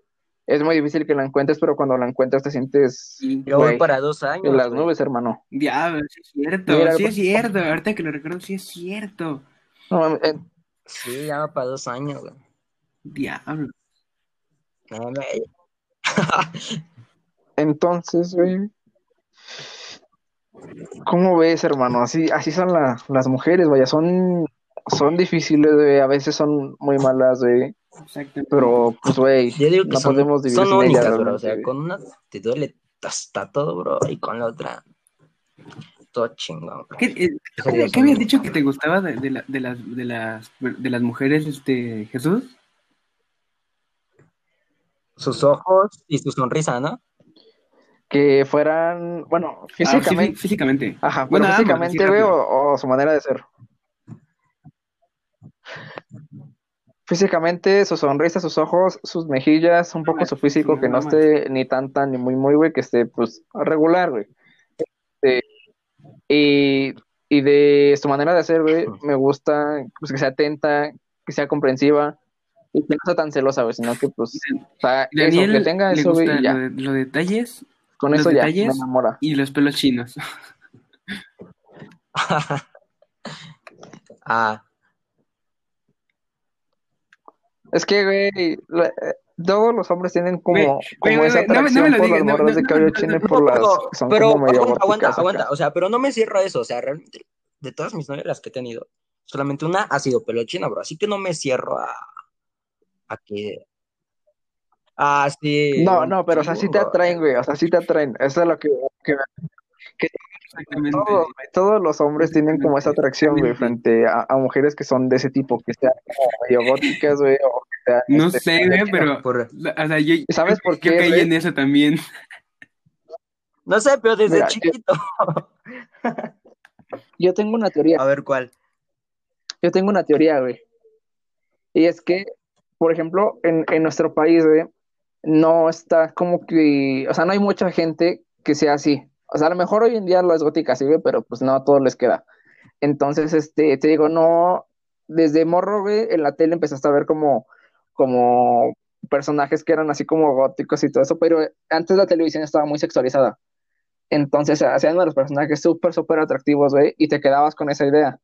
Speaker 1: es muy difícil que la encuentres, pero cuando la encuentras te sientes,
Speaker 2: Sí.
Speaker 3: Yo voy para dos años.
Speaker 1: en las nubes, hermano.
Speaker 2: Diablo, sí es cierto,
Speaker 1: Mira,
Speaker 2: sí es cierto. Ahorita que lo recuerdo, sí es cierto.
Speaker 1: No eh,
Speaker 3: Sí, ya va para dos años, güey.
Speaker 2: Diablo.
Speaker 3: No, me-
Speaker 1: entonces, güey, ¿cómo ves, hermano? Así, así son la- las mujeres, vaya, son, son difíciles, güey, a veces son muy malas, güey,
Speaker 2: Exactamente.
Speaker 1: pero, pues, güey, no
Speaker 3: son,
Speaker 1: podemos vivir
Speaker 3: son únicas, bro. O sea, con una te duele hasta todo, bro. Y con la otra, todo chingón, bro.
Speaker 2: ¿Qué, eh, qué- habías dicho que te gustaba de, de la- de las, de, las, de las mujeres, este, Jesús?
Speaker 3: Sus ojos y su sonrisa, ¿no?
Speaker 1: Que fueran, bueno,
Speaker 2: Ah, sí,
Speaker 1: físicamente,
Speaker 2: fí- físicamente.
Speaker 1: ajá,
Speaker 2: Bueno,
Speaker 1: físicamente, güey, o su manera de ser. Físicamente, su sonrisa, sus ojos, sus mejillas, un poco su físico, que no esté ni tan tan ni muy muy, güey, que esté pues regular, güey. Este, y, y de su manera de ser, güey, me gusta pues, que sea atenta, que sea comprensiva y que no sea tan celosa, güey, sino que pues, o sea, eso, que tenga eso, güey, y ya.
Speaker 2: lo de- los detalles
Speaker 1: Con
Speaker 2: los
Speaker 1: eso ya me enamora.
Speaker 2: y los pelos chinos.
Speaker 3: ah,
Speaker 1: Es que, güey, la- eh, todos los hombres tienen como,
Speaker 2: Güey,
Speaker 1: como
Speaker 2: güey,
Speaker 1: esa
Speaker 2: güey, no me- no
Speaker 1: atracción por las morras de cabello
Speaker 2: no,
Speaker 1: chino por las que son
Speaker 3: pero
Speaker 1: como medio
Speaker 3: aguanta, aguanta. O sea, pero no me cierro a eso. O sea, realmente, de todas mis novias las que he tenido, solamente una ha sido pelo chino, bro. Así que no me cierro a, a que. Ah, sí.
Speaker 1: No, no, pero o sea, sí te atraen, güey, o sea, sí te atraen. Eso es lo que, que
Speaker 2: Exactamente.
Speaker 1: todos, todos los hombres tienen como esa atracción, güey, frente a, a mujeres que son de ese tipo, que sean como medio góticas, güey, o que sean,
Speaker 2: No
Speaker 1: este,
Speaker 2: sé, güey, pero.
Speaker 3: Por-
Speaker 2: O sea, yo,
Speaker 1: ¿Y sabes por
Speaker 2: yo
Speaker 1: qué,
Speaker 2: caí en eso también.
Speaker 3: No sé, pero desde
Speaker 1: Mira, yo-
Speaker 3: chiquito.
Speaker 1: Yo tengo una teoría.
Speaker 3: A ver cuál.
Speaker 1: Yo tengo una teoría, güey. Y es que, por ejemplo, en, en nuestro país, güey, no está como que, o sea, no hay mucha gente que sea así. O sea, a lo mejor hoy en día lo es gótica güey, pero pues no a todos les queda. Entonces, este, te digo, no, desde morro, güey, en la tele empezaste a ver como, como personajes que eran así como góticos y todo eso, pero antes la televisión estaba muy sexualizada. Entonces, hacían a los personajes súper, súper atractivos, güey, y te quedabas con esa idea.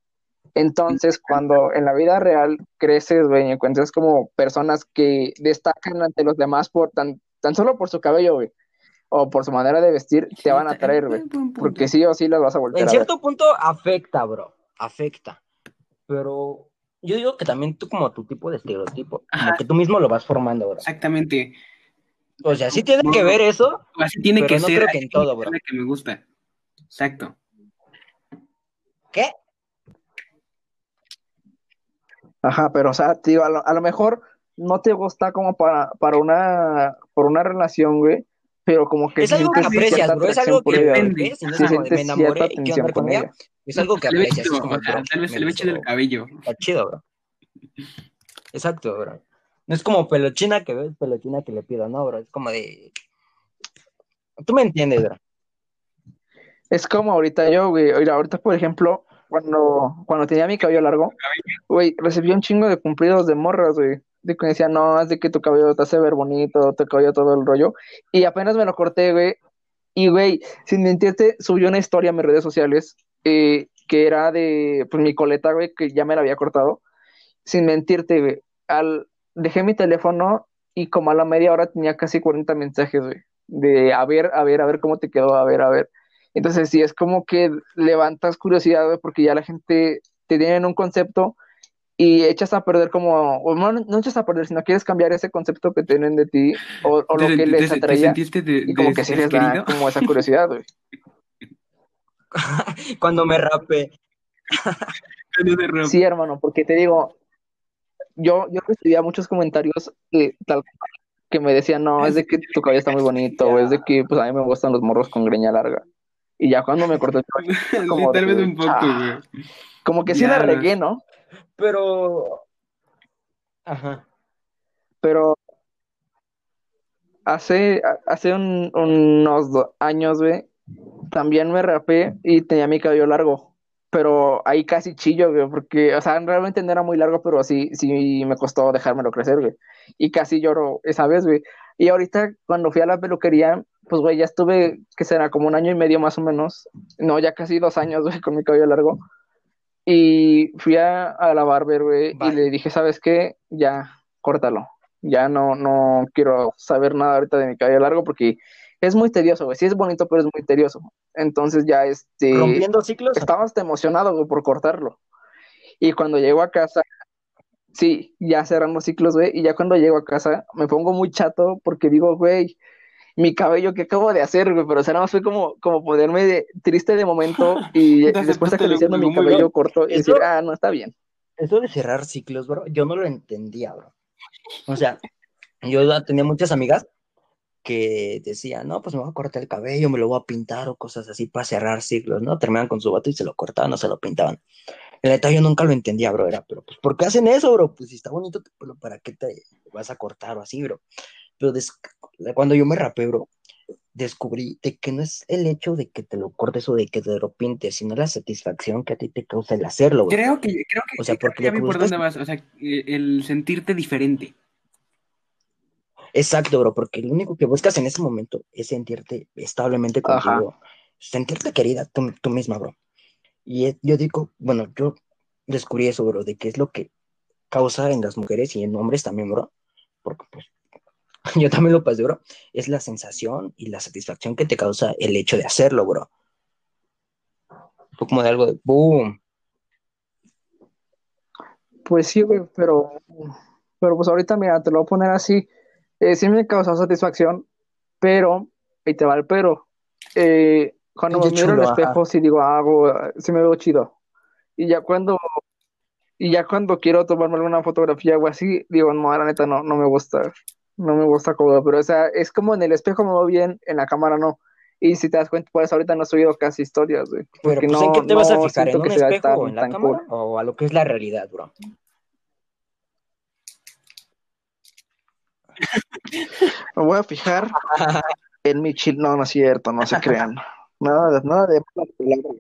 Speaker 1: Entonces, cuando en la vida real creces, güey, y encuentras como personas que destacan ante los demás por tan, tan solo por su cabello, güey, o por su manera de vestir, te van a atraer, güey. Porque sí o sí las vas a voltear
Speaker 3: En
Speaker 1: a ver.
Speaker 3: cierto punto afecta, bro. Afecta. Pero yo digo que también tú como tu tipo de estereotipo, como
Speaker 2: Ajá.
Speaker 3: que tú mismo lo vas formando, bro.
Speaker 2: Exactamente.
Speaker 3: O sea, sí tiene que ver eso,
Speaker 2: Así tiene
Speaker 3: Pero
Speaker 2: que
Speaker 3: no
Speaker 2: ser.
Speaker 3: creo que en todo, bro.
Speaker 2: que me gusta. Exacto.
Speaker 3: ¿qué?
Speaker 1: Ajá, pero o sea, tío, a lo, a lo mejor no te gusta como para, para una, por una relación, güey, pero como que
Speaker 3: Es algo que aprecias, bro. Es algo que
Speaker 1: ella, güey.
Speaker 2: depende.
Speaker 3: ves y no es
Speaker 1: Sí,
Speaker 3: como de me enamoré y
Speaker 1: atención
Speaker 3: onda con
Speaker 1: con
Speaker 3: ella.
Speaker 1: ella.
Speaker 3: Es algo que aprecias. Es como,
Speaker 2: tal vez el hecho del cabello.
Speaker 3: Está chido, bro. Exacto, bro. No es como pelochina que ves, pelochina que le pido, no, bro. Es como de. Tú me entiendes, bro.
Speaker 1: Es como ahorita yo, güey. Oiga, ahorita, por ejemplo, cuando, cuando tenía mi cabello largo, güey, recibí un chingo de cumplidos de morras, güey. De que me no, es de que tu cabello te hace ver bonito, tu cabello todo el rollo. Y apenas me lo corté, güey. Y, güey, sin mentirte, subió una historia a mis redes sociales eh, que era de, pues, mi coleta, güey, que ya me la había cortado. Sin mentirte, güey. Al, dejé mi teléfono y como a la media hora tenía casi 40 mensajes, güey. De, a ver, a ver, a ver cómo te quedó, a ver, a ver. Entonces, sí, es como que levantas curiosidad, güey, porque ya la gente te tiene en un concepto y echas a perder como, o no, no echas a perder, sino quieres cambiar ese concepto que tienen de ti o, o lo
Speaker 2: ¿Te,
Speaker 1: que les atraía
Speaker 2: sentiste de,
Speaker 1: y como
Speaker 2: de-
Speaker 1: que sí les da como esa curiosidad, güey.
Speaker 3: Cuando me
Speaker 2: rompe.
Speaker 1: Sí, hermano, porque te digo, yo, yo recibía muchos comentarios eh, tal que me decían, no, es de que tu cabello está muy bonito, o es de que pues a mí me gustan los morros con greña larga. Y ya cuando me corté el cabello,
Speaker 2: Sí,
Speaker 1: como
Speaker 2: tal
Speaker 1: de,
Speaker 2: vez un poco,
Speaker 1: ah.
Speaker 2: güey.
Speaker 1: como que sí
Speaker 2: Ya,
Speaker 1: la regué, ¿no?
Speaker 3: Pero. Ajá.
Speaker 1: Pero hace, hace un- unos años, güey, también me rapé y tenía mi cabello largo. Pero ahí casi chillo, güey, porque, o sea, realmente no era muy largo, pero sí, sí me costó dejármelo crecer, güey. Y casi lloro esa vez, güey. Y ahorita, cuando fui a la peluquería, pues, güey, ya estuve, que será como un año y medio más o menos. No, ya casi dos años, güey, con mi cabello largo. Y fui a, a la barber, güey, y le dije, ¿sabes qué? Ya, córtalo. Ya no, no quiero saber nada ahorita de mi cabello largo porque es muy tedioso, güey. Sí es bonito, pero es muy tedioso. Entonces ya, este,
Speaker 3: Rompiendo ciclos.
Speaker 1: estaba hasta emocionado, güey, por cortarlo. Y cuando llego a casa, sí, ya cerrando ciclos, güey, y ya cuando llego a casa me pongo muy chato porque digo, güey, mi cabello, ¿qué acabo de hacer, güey? Pero o sea, nada más fue como, como ponerme de- triste de momento y después acariciando mi cabello
Speaker 3: bien.
Speaker 1: corto y decir, ah, no, está bien.
Speaker 3: Eso de cerrar ciclos, bro, yo no lo entendía, bro. O sea, yo tenía muchas amigas que decían, no, pues me voy a cortar el cabello, me lo voy a pintar o cosas así para cerrar ciclos, ¿no? Terminaban con su vato y se lo cortaban o se lo pintaban. La neta, yo nunca lo entendía, bro, era, pero pues, ¿por qué hacen eso, bro? Pues si está bonito, pero ¿para qué te vas a cortar o así, bro? Pero cuando yo me rapé, bro, descubrí de que no es el hecho de que te lo cortes o de que te lo pintes, sino la satisfacción que a ti te causa el hacerlo, bro.
Speaker 2: Creo que, creo que,
Speaker 3: O sea,
Speaker 2: creo
Speaker 3: porque
Speaker 2: que ya vi por dónde vas. O sea, eh, el sentirte diferente.
Speaker 3: Exacto, bro, porque lo único que buscas en ese momento es sentirte establemente
Speaker 1: Ajá.
Speaker 3: contigo, sentirte querida tú, tú misma, bro. Y yo digo, bueno, yo descubrí eso, bro, de qué es lo que causa en las mujeres y en hombres también, bro, porque pues yo también lo pasé, bro, es la sensación y la satisfacción que te causa el hecho de hacerlo, bro. Fue como de algo de boom.
Speaker 1: Pues sí, güey, pero, pero pues ahorita, mira, te lo voy a poner así. Eh, sí me causó satisfacción, pero, ahí te va el pero. Eh, cuando me miro al espejo, sí digo, ah, sí me veo chido. Y ya cuando, y ya cuando quiero tomarme alguna fotografía o así, digo, no, la neta no, no me gusta, no me gusta como, pero o sea, es como en el espejo me veo bien, en la cámara no. Y si te das cuenta, pues ahorita no he subido casi historias, güey.
Speaker 3: Pero
Speaker 1: Porque
Speaker 3: pues,
Speaker 1: no,
Speaker 3: ¿en qué te vas a
Speaker 1: no
Speaker 3: fijar? ¿En
Speaker 1: siento
Speaker 3: un
Speaker 1: que sea
Speaker 3: espejo
Speaker 1: tan-
Speaker 3: o en la
Speaker 1: tan
Speaker 3: cámara
Speaker 1: cool.
Speaker 3: o a lo que es la realidad, bro?
Speaker 1: Me voy a fijar en mi chill. No, no es cierto, no se crean. Nada, de- nada de malas palabras.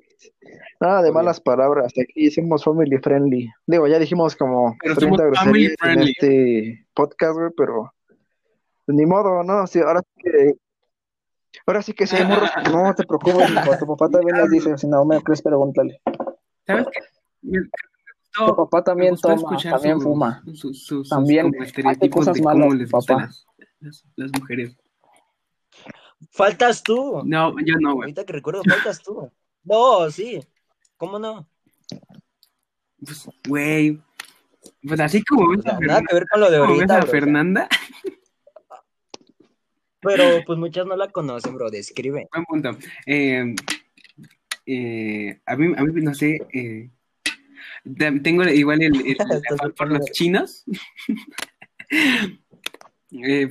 Speaker 1: Nada de malas palabras. Aquí somos family friendly. Digo, ya dijimos como
Speaker 2: Pero
Speaker 1: 30
Speaker 2: somos family
Speaker 1: groserías en este podcast, güey, pero pues, ni modo, ¿no? Sí, ahora sí que. Ahora sí que si hay morros, no te preocupes, hijo, tu papá también les dice, si no me crees, pregúntale.
Speaker 2: ¿Sabes qué? Me, me
Speaker 1: Tu papá también toma, también fuma. También hace cosas
Speaker 2: de
Speaker 1: malas,
Speaker 2: les
Speaker 1: papá.
Speaker 2: las, mujeres.
Speaker 3: Faltas tú.
Speaker 2: No, yo no, güey.
Speaker 3: Ahorita que recuerdo, faltas tú. No, sí. ¿Cómo no?
Speaker 2: Pues, güey. Pues así como ves
Speaker 3: nada
Speaker 2: Fernanda,
Speaker 3: que ver con lo de ahorita, bro,
Speaker 2: Fernanda,
Speaker 3: pero pues muchas no la conocen, bro. Describe.
Speaker 2: buen punto. Eh, eh, a, mí, a mí, no sé, eh, te- tengo igual el, por los chinos. Eh,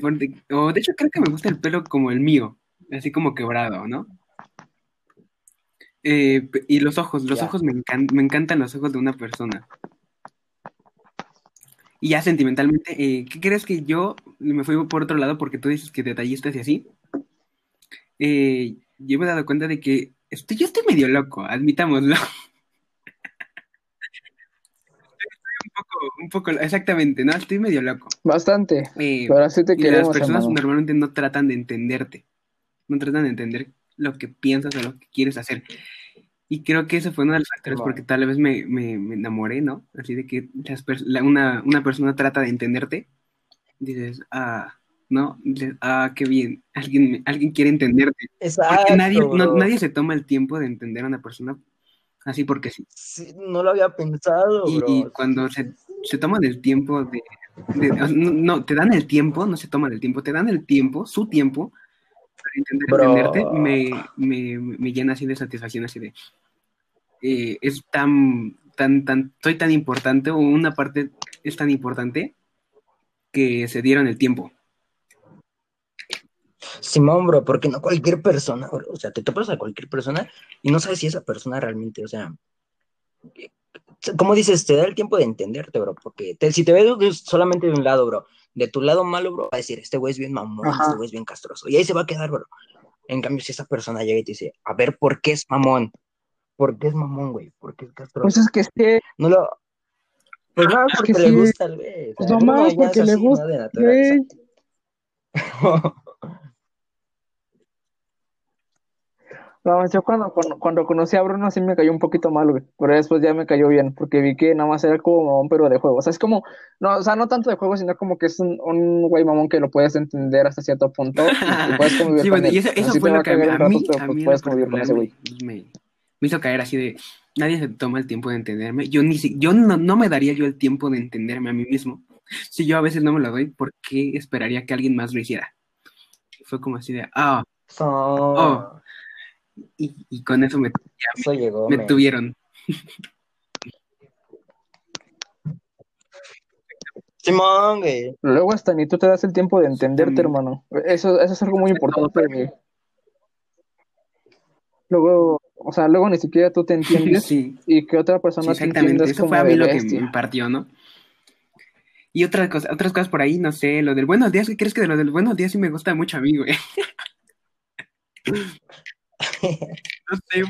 Speaker 2: o de hecho creo que me gusta el pelo como el mío, así como quebrado, ¿no? Eh, y los ojos, los ojos me encan- me encantan los ojos de una persona. Y ya sentimentalmente, eh, ¿qué crees que yo me fui por otro lado porque tú dices que detallistas y así? Eh, yo me he dado cuenta de que estoy, yo estoy medio loco, admitámoslo. Un poco, un poco, exactamente, ¿no? Estoy medio loco.
Speaker 1: Bastante.
Speaker 2: Eh,
Speaker 1: Pero así te
Speaker 2: y las
Speaker 1: queremos,
Speaker 2: personas
Speaker 1: hermano.
Speaker 2: normalmente no tratan de entenderte, no tratan de entender lo que piensas o lo que quieres hacer. Y creo que ese fue uno de los factores
Speaker 3: Simón.
Speaker 2: porque tal vez me, me, me enamoré, ¿no? Así de que las pers- la- una, una persona trata de entenderte, dices, ah, ¿no? Dices, ah, qué bien, alguien, alguien quiere entenderte.
Speaker 3: Exacto,
Speaker 2: Porque nadie, no- nadie se toma el tiempo de entender a una persona así porque sí.
Speaker 3: Sí, no lo había pensado,
Speaker 2: Y,
Speaker 3: bro.
Speaker 2: y cuando se, se toman el tiempo de, de- no, no, te dan el tiempo, no se toman el tiempo, te dan el tiempo, su tiempo, para
Speaker 3: Bro.
Speaker 2: entenderte, me, me, me llena así de satisfacción, así de, eh, es tan, tan, tan, soy tan importante, o una parte es tan importante, que se dieron el tiempo.
Speaker 3: Simón, bro, porque no cualquier persona, bro, o sea, te topas a cualquier persona y no sabes si esa persona realmente, o sea, como dices, te da el tiempo de entenderte, bro, porque te- si te ves solamente de un lado, bro, de tu lado malo, bro, va a decir, este güey es bien mamón,
Speaker 1: Ajá.
Speaker 3: este güey es bien castroso, y ahí se va a quedar, bro. En cambio, si esa persona llega y te dice, a ver, ¿por qué es mamón? ¿Por qué es mamón, güey? ¿Por qué es castroso?
Speaker 1: Pues es que sí,
Speaker 3: No lo... Pues
Speaker 1: Es
Speaker 3: porque
Speaker 1: que
Speaker 3: le
Speaker 1: sí.
Speaker 3: gusta güey.
Speaker 1: Pues nomás porque le
Speaker 3: ¿no?
Speaker 1: gusta,
Speaker 3: De naturaleza.
Speaker 1: güey. No, yo cuando, cuando, cuando conocí a Bruno sí me cayó un poquito mal, güey. Pero después ya me cayó bien, porque vi que nada más era como mamón, pero de juego. O sea, es como, no, o sea, no tanto de juego, sino como que es un, un güey mamón que lo puedes entender hasta cierto punto y, y puedes convivir
Speaker 2: Sí,
Speaker 1: con
Speaker 2: bueno,
Speaker 1: él.
Speaker 2: y eso, fue lo que a
Speaker 1: cagar un
Speaker 2: mí,
Speaker 1: rato, pero
Speaker 2: a mí en lo
Speaker 1: puedes convivir con ese
Speaker 2: particular
Speaker 1: güey.
Speaker 2: me, hizo caer así de, nadie se toma el tiempo de entenderme. Yo ni si, yo no, no me daría yo el tiempo de entenderme a mí mismo. Si yo a veces no me lo doy, ¿por qué esperaría que alguien más lo hiciera? Fue como así de, ah,
Speaker 3: So-
Speaker 2: Oh. Y, y con eso me,
Speaker 3: Eso llegó,
Speaker 2: me
Speaker 3: men.
Speaker 2: tuvieron.
Speaker 3: Simón, güey.
Speaker 1: Luego hasta ni tú te das el tiempo de entenderte, hermano. Eso, eso es algo muy importante, güey. Luego, o sea, luego ni siquiera tú te entiendes
Speaker 2: Sí,
Speaker 1: y que otra
Speaker 2: sí,
Speaker 1: persona te
Speaker 2: exactamente.
Speaker 1: entienda es
Speaker 2: Eso
Speaker 1: como
Speaker 2: fue a mí lo que me partió, ¿no? Y otras cosas, otras cosas por ahí, no sé, lo del buenos días, ¿qué crees que de lo del buenos días sí me gusta mucho a mí, güey? No sé,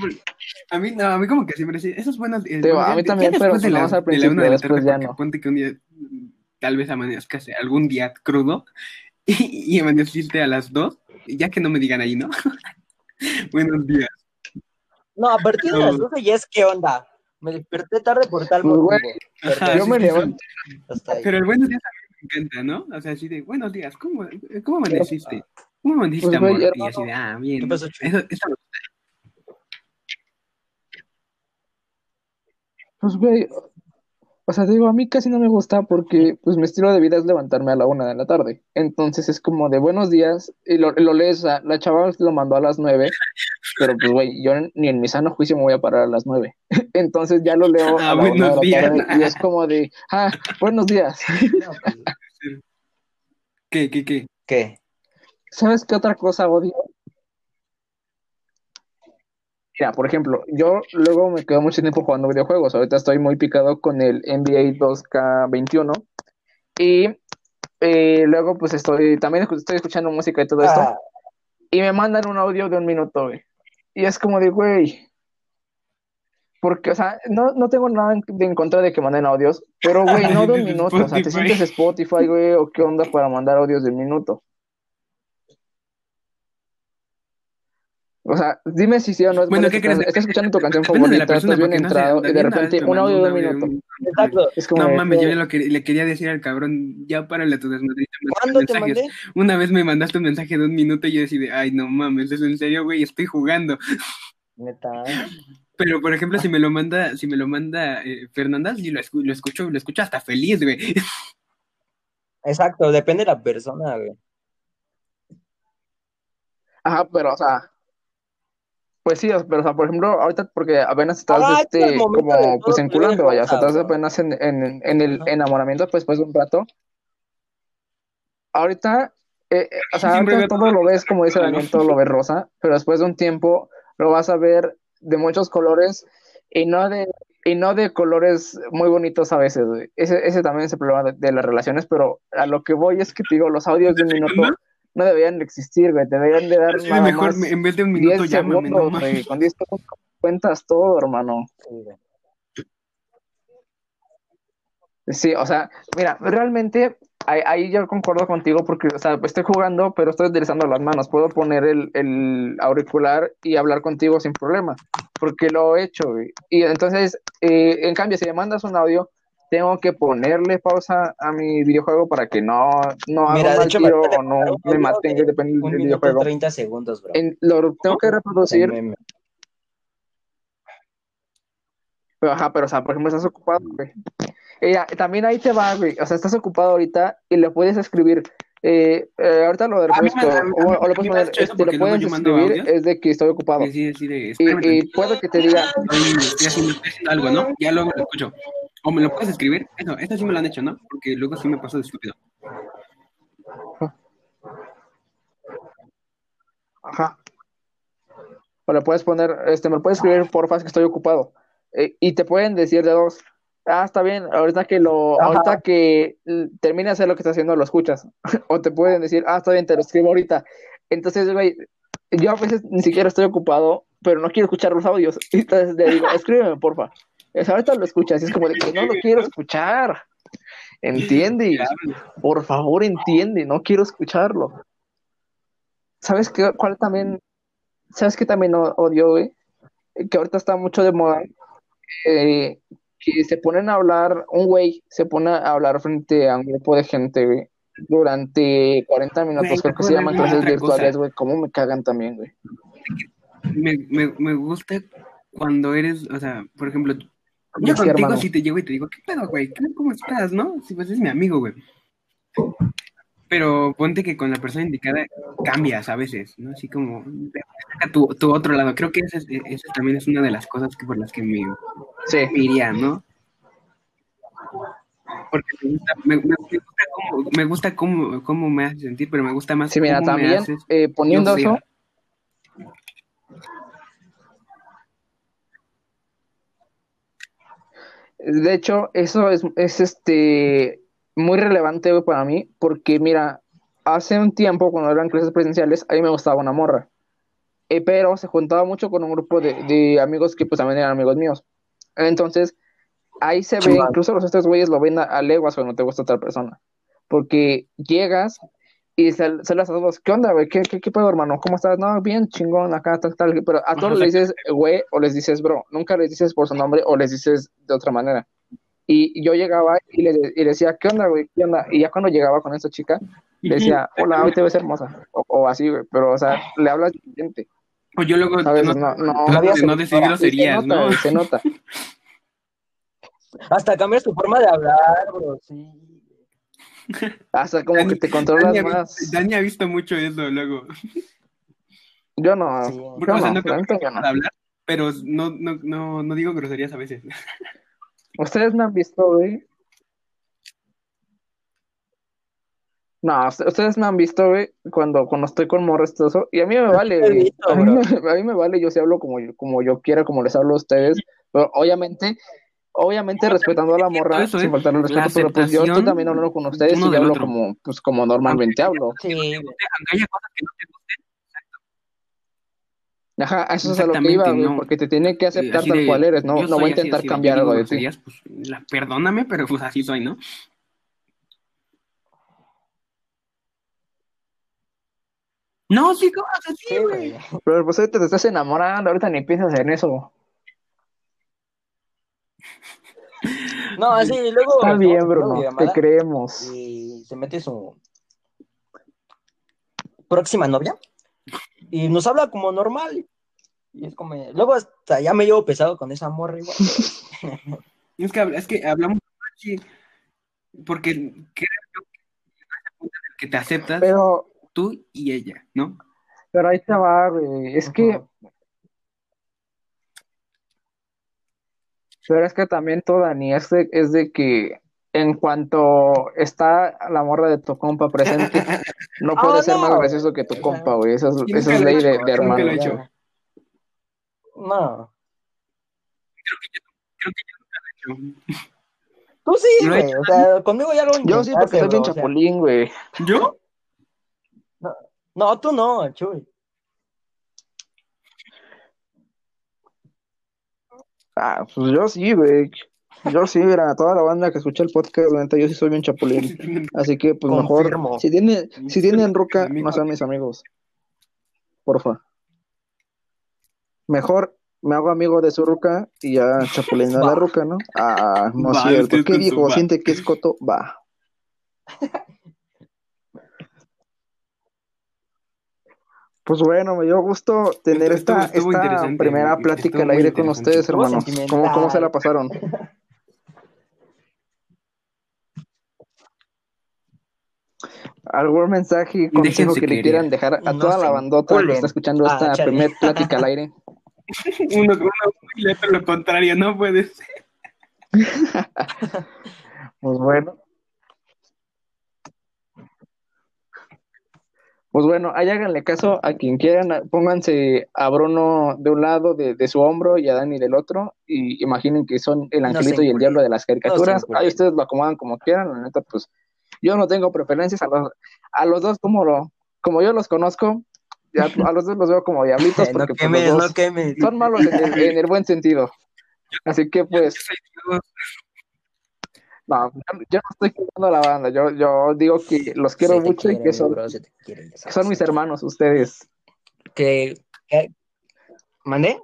Speaker 2: a mí no, a mí como que siempre sí, esos buenos días.
Speaker 1: Digo, a mí también, pero
Speaker 2: después de la,
Speaker 1: al
Speaker 2: de la una
Speaker 1: principio,
Speaker 2: de la
Speaker 1: después
Speaker 2: tarde,
Speaker 1: ya no.
Speaker 2: ponte que un día tal vez amanezcas algún día crudo y, y amaneciste a las dos, ya que no me digan ahí, ¿no? Buenos días.
Speaker 3: No, a partir de las 12 ya es qué onda. Me desperté tarde por tal
Speaker 1: Pues,
Speaker 3: motivo.
Speaker 1: güey,
Speaker 2: Ajá,
Speaker 1: Yo
Speaker 2: sí,
Speaker 1: me levanto.
Speaker 2: Pero el buenos días a mí me encanta, ¿no? O sea, así de, buenos días, ¿cómo, cómo amaneciste? ¿Cómo amaneciste,
Speaker 1: Pues, güey,
Speaker 2: amor? Y
Speaker 1: hermano,
Speaker 2: así de, ah, bien.
Speaker 3: ¿qué pasó?
Speaker 2: Eso, eso
Speaker 1: Pues, güey, o sea, digo, a mí casi no me gusta porque, pues, mi estilo de vida es levantarme a la una de la tarde. Entonces es como de buenos días y lo, lo lees, o sea, la chava lo mandó a las nueve, pero pues, güey, yo ni en mi sano juicio me voy a parar a las nueve. Entonces ya lo leo
Speaker 2: Ah,
Speaker 1: a la una
Speaker 2: buenos
Speaker 1: de la
Speaker 2: días.
Speaker 1: tarde y es como de, ah, buenos días.
Speaker 2: ¿Qué, qué, qué?
Speaker 3: ¿Qué?
Speaker 1: ¿Sabes qué otra cosa odio? Mira, por ejemplo, yo luego me quedo mucho tiempo jugando videojuegos. Ahorita estoy muy picado con el NBA 2K21. Y eh, luego, pues estoy también estoy escuchando música y todo esto.
Speaker 3: Ah,
Speaker 1: Y me mandan un audio de un minuto, güey. Y es como de, güey. Porque, o sea, no, no tengo nada en, de en contra de que manden audios, pero, güey, no de un minuto. O sea, te sientes Spotify, güey, o qué onda para mandar audios de un minuto. O sea, dime si sí o no es
Speaker 2: Bueno,
Speaker 1: bueno
Speaker 2: ¿qué crees?
Speaker 1: estás, escuchando tu canción
Speaker 2: Depende de la
Speaker 1: favorita,
Speaker 2: persona,
Speaker 1: estás bien entrado y de repente un audio de un minuto.
Speaker 3: exacto.
Speaker 1: Es como
Speaker 2: No mames, yo lo que, le quería decir al cabrón, ya párale a tu mandas
Speaker 3: ¿Cuándo te
Speaker 2: mensajes.
Speaker 3: mandé?
Speaker 2: Una vez me mandaste un mensaje de un minuto y yo decidí, ay, no mames, ¿es en serio, güey? Estoy jugando.
Speaker 3: Neta.
Speaker 2: Pero, por ejemplo, si me lo manda, si me lo manda eh, Fernanda, sí lo, escu- lo escucho, lo escucho hasta feliz, güey.
Speaker 3: Exacto, depende de la persona, güey.
Speaker 1: Ajá, pero, o sea, pues sí, pero, o sea, por ejemplo, ahorita porque apenas estás,
Speaker 3: Ah,
Speaker 1: este, como, pues enculando, vaya, o sea, estás apenas en, en, en el enamoramiento, pues, después de un rato, ahorita, eh, eh, o sea, ahorita todo lo ves, como dice. Daniel, todo lo ves rosa, pero después de un tiempo lo vas a ver de muchos colores y no de, y no de colores muy bonitos a veces. Ese, ese también es el problema de, de las relaciones, pero a lo que voy es que te digo, los audios de un minuto
Speaker 2: ¿No?
Speaker 1: no deberían de existir, güey, deberían de dar nada
Speaker 2: mejor,
Speaker 1: más
Speaker 2: en vez de un minuto,
Speaker 1: 10
Speaker 2: llámame, no
Speaker 1: segundos,
Speaker 2: mames.
Speaker 1: güey, con 10 segundos cuentas todo, hermano.
Speaker 3: Sí,
Speaker 1: o sea, mira, realmente ahí, ahí yo concuerdo contigo porque, o sea, estoy jugando, pero estoy utilizando las manos. Puedo poner el, el auricular y hablar contigo sin problema, porque lo he hecho. güey. Y entonces, eh, en cambio, si me mandas un audio, tengo que ponerle pausa a mi videojuego para que no, no haga
Speaker 3: Mira,
Speaker 1: mal
Speaker 3: hecho,
Speaker 1: tiro o no me maten,
Speaker 3: de
Speaker 1: depende
Speaker 3: Un
Speaker 1: del videojuego.
Speaker 3: 30 segundos, bro.
Speaker 1: En- lo tengo que reproducir, pero, ajá, pero, o sea, por ejemplo, estás ocupado, güey. Eh, también ahí te va, güey. O sea, estás ocupado ahorita y le puedes escribir. Eh, eh, ahorita lo
Speaker 2: A mí
Speaker 1: refresco.
Speaker 2: me- a mí-
Speaker 1: O, o
Speaker 2: mí
Speaker 1: puedes poner, este, lo puedes escribir, es de que estoy ocupado.
Speaker 2: Sí, sí, sí, de,
Speaker 1: Y, y puede que te diga,
Speaker 2: estoy, estoy haciendo, estoy haciendo algo, ¿no? Ya luego lo escucho. O me lo puedes escribir. Eso, esto sí me lo han hecho, ¿no? Porque luego sí me pasó de estúpido.
Speaker 1: ajá. O le puedes poner, este, me lo puedes escribir, porfa, es que estoy ocupado. Eh, y te pueden decir de dos. Ah, está bien, ahorita que lo,
Speaker 3: Ajá.
Speaker 1: ahorita que termine de hacer lo que estás haciendo, lo escuchas. O te pueden decir, ah, está bien, te lo escribo ahorita. Entonces, güey, yo a veces ni siquiera estoy ocupado, pero no quiero escuchar los audios. Entonces le digo, escríbeme, porfa. Es, ahorita lo escuchas, y es como de que no lo quiero escuchar. Entiende, por favor, entiende, no quiero escucharlo. ¿Sabes qué? ¿Cuál también? ¿Sabes qué también odio, güey? Que ahorita está mucho de moda. eh, que se ponen a hablar, un güey se pone a hablar frente a un grupo de gente, güey, durante 40 minutos.
Speaker 2: Güey,
Speaker 1: Creo que se llaman clases virtuales, güey. ¿Cómo me cagan también, güey?
Speaker 2: Me, me, me gusta cuando eres, o sea, por ejemplo, yo
Speaker 1: Sí,
Speaker 2: contigo
Speaker 1: hermano.
Speaker 2: si te llego y te digo, ¿qué pedo, güey? ¿Qué- ¿Cómo estás, no? Si pues es mi amigo, güey. Pero ponte que con la persona indicada cambias a veces, ¿no? Así como saca tu, tu otro lado. Creo que esa, es- esa también es una de las cosas que por las que me,
Speaker 1: Sí.
Speaker 2: me iría, ¿no? Porque me gusta, me, gusta, cómo, me gusta cómo, cómo me hace sentir, pero me gusta más
Speaker 1: Sí, mira,
Speaker 2: cómo me
Speaker 1: también
Speaker 2: haces
Speaker 1: eh, poniendo eso, De hecho, eso es, es este muy relevante güey, para mí, porque mira, hace un tiempo cuando eran clases presenciales, a mí me gustaba una morra, Eh, pero se juntaba mucho con un grupo de, de amigos que pues también eran amigos míos. Entonces, ahí se ve, incluso los estos güeyes lo ven a, a leguas cuando te gusta otra persona, porque llegas y se, se las a todos, ¿qué onda, güey? ¿Qué, qué, qué pedo, hermano? ¿Cómo estás? No, bien, chingón, acá, tal, tal, pero a todos les dices, güey, o les dices, bro, nunca les dices por su nombre o les dices de otra manera. Y yo llegaba y le, y le decía, ¿qué onda, güey? ¿Qué onda? Y ya cuando llegaba con esta chica, le decía, hola, hoy te ves hermosa. O, o así, güey, pero, o sea, le hablas diferente,
Speaker 2: O yo luego
Speaker 1: ¿sabes?
Speaker 2: no,
Speaker 1: No, no, no,
Speaker 2: no decir groserías, ¿no?
Speaker 1: se nota.
Speaker 3: Hasta cambias tu forma de hablar, bro. Sí.
Speaker 1: Hasta como
Speaker 2: Dani-
Speaker 1: que te controlas
Speaker 2: Dani ha,
Speaker 1: más.
Speaker 2: visto, Dani ha visto mucho eso luego.
Speaker 1: Yo no,
Speaker 3: Sí.
Speaker 1: yo
Speaker 2: Porque, o sea,
Speaker 1: no,
Speaker 2: no
Speaker 1: la
Speaker 2: creo
Speaker 1: neta
Speaker 2: que
Speaker 1: yo no.
Speaker 2: para hablar, pero no, no, no, no digo groserías a veces.
Speaker 1: ¿Ustedes me han visto, güey? No, ust- ustedes me han visto, güey, cuando, cuando estoy con morras, todo eso, y a mí me vale, güey. A mí me, a mí me vale, yo sí hablo como yo, como yo quiera, como les hablo a ustedes, pero obviamente, obviamente respetando a la morra,
Speaker 2: eso, ¿eh?
Speaker 1: sin faltarle el respeto,
Speaker 2: La
Speaker 1: pero pues yo estoy también hablando con ustedes y hablo
Speaker 2: otro.
Speaker 1: como, pues como normalmente hablo.
Speaker 3: Sí, güey.
Speaker 2: Aunque haya cosas que no te gusten,
Speaker 1: Ajá, a eso es a lo que iba,
Speaker 2: no.
Speaker 1: porque te tiene que aceptar tal
Speaker 2: de,
Speaker 1: cual eres, no, no voy a intentar
Speaker 2: así
Speaker 1: cambiar algo de ti.
Speaker 2: pues, la- perdóname, pero pues así soy, ¿no? No, sí, ¿cómo así,
Speaker 3: Sí,
Speaker 2: güey?
Speaker 3: güey.
Speaker 1: Pero pues ahorita te estás enamorando, ahorita ni piensas en eso.
Speaker 3: No, así, luego.
Speaker 1: Está
Speaker 3: estamos
Speaker 1: bien,
Speaker 3: haciendo
Speaker 1: Bruno, te creemos.
Speaker 3: Y se mete su próxima novia. Y nos habla como normal. Y es como. Luego hasta ya me llevo pesado con esa morra igual.
Speaker 2: Es que, es que hablamos porque creo que te aceptas
Speaker 1: Pero,
Speaker 2: tú y ella, ¿no?
Speaker 1: pero ahí te va, güey. Es que, pero es que también todo Dani es de, es de que en cuanto está la morra de tu compa presente, no puede
Speaker 3: Ah,
Speaker 1: ser más gracioso que tu compa, güey. Eso es,
Speaker 2: nunca
Speaker 1: es ley
Speaker 2: hecho,
Speaker 1: de, de
Speaker 2: nunca
Speaker 1: hermano.
Speaker 2: lo he hecho.
Speaker 3: No.
Speaker 2: Creo que yo nunca lo he hecho.
Speaker 3: Tú sí,
Speaker 2: he
Speaker 3: güey. O sea, conmigo ya lo
Speaker 1: Yo sí, porque soy bien chapulín, güey.
Speaker 2: ¿Yo?
Speaker 3: No, tú no, Chuy.
Speaker 1: Ah, pues yo sí, güey. Yo sí, mira, toda la banda que escucha el podcast, la yo sí soy bien chapulín. Así que, pues
Speaker 3: Confirmo.
Speaker 1: mejor, si tiene, si tienen ruca, no sean mis amigos. Porfa. Mejor me hago amigo de su ruca y ya chapulina a la
Speaker 3: Va.
Speaker 1: ruca, ¿no? Ah, no es cierto. ¿Qué
Speaker 2: va.
Speaker 1: Siente que es coto, va. Pues bueno, me dio gusto tener
Speaker 2: Estuvo-
Speaker 1: esta,
Speaker 2: estuvo
Speaker 1: esta
Speaker 2: interesante,
Speaker 1: primera plática al aire con ustedes, hermanos. ¿Cómo, ¿Cómo se la pasaron? ¿Algún mensaje y consejo
Speaker 2: Déjense
Speaker 1: que le quieran dejar a
Speaker 3: No
Speaker 1: toda la bandota que está escuchando
Speaker 3: Ah,
Speaker 1: esta primera plática al aire?
Speaker 2: Uno, uno y otro lo contrario, no puede ser.
Speaker 1: Pues bueno. Pues bueno, ahí háganle caso a quien quieran, pónganse a Bruno de un lado de, de su hombro y a Dani del otro, y imaginen que son el angelito y el diablo de las caricaturas. Ahí ustedes lo acomodan como quieran, la neta, pues yo no tengo preferencias a los, a los dos como lo, como yo los conozco, ya a los dos los veo como diablitos
Speaker 3: no
Speaker 1: porque pues, los
Speaker 3: no
Speaker 1: dos
Speaker 3: quemes.
Speaker 1: son malos en el, en el buen sentido. Así que pues no, yo no estoy queriendo a la banda, yo, yo digo que los quiero
Speaker 3: Se
Speaker 1: mucho y que son,
Speaker 3: bro, quieren,
Speaker 1: que son mis hermanos ustedes.
Speaker 3: Que, que- ¿Mandé?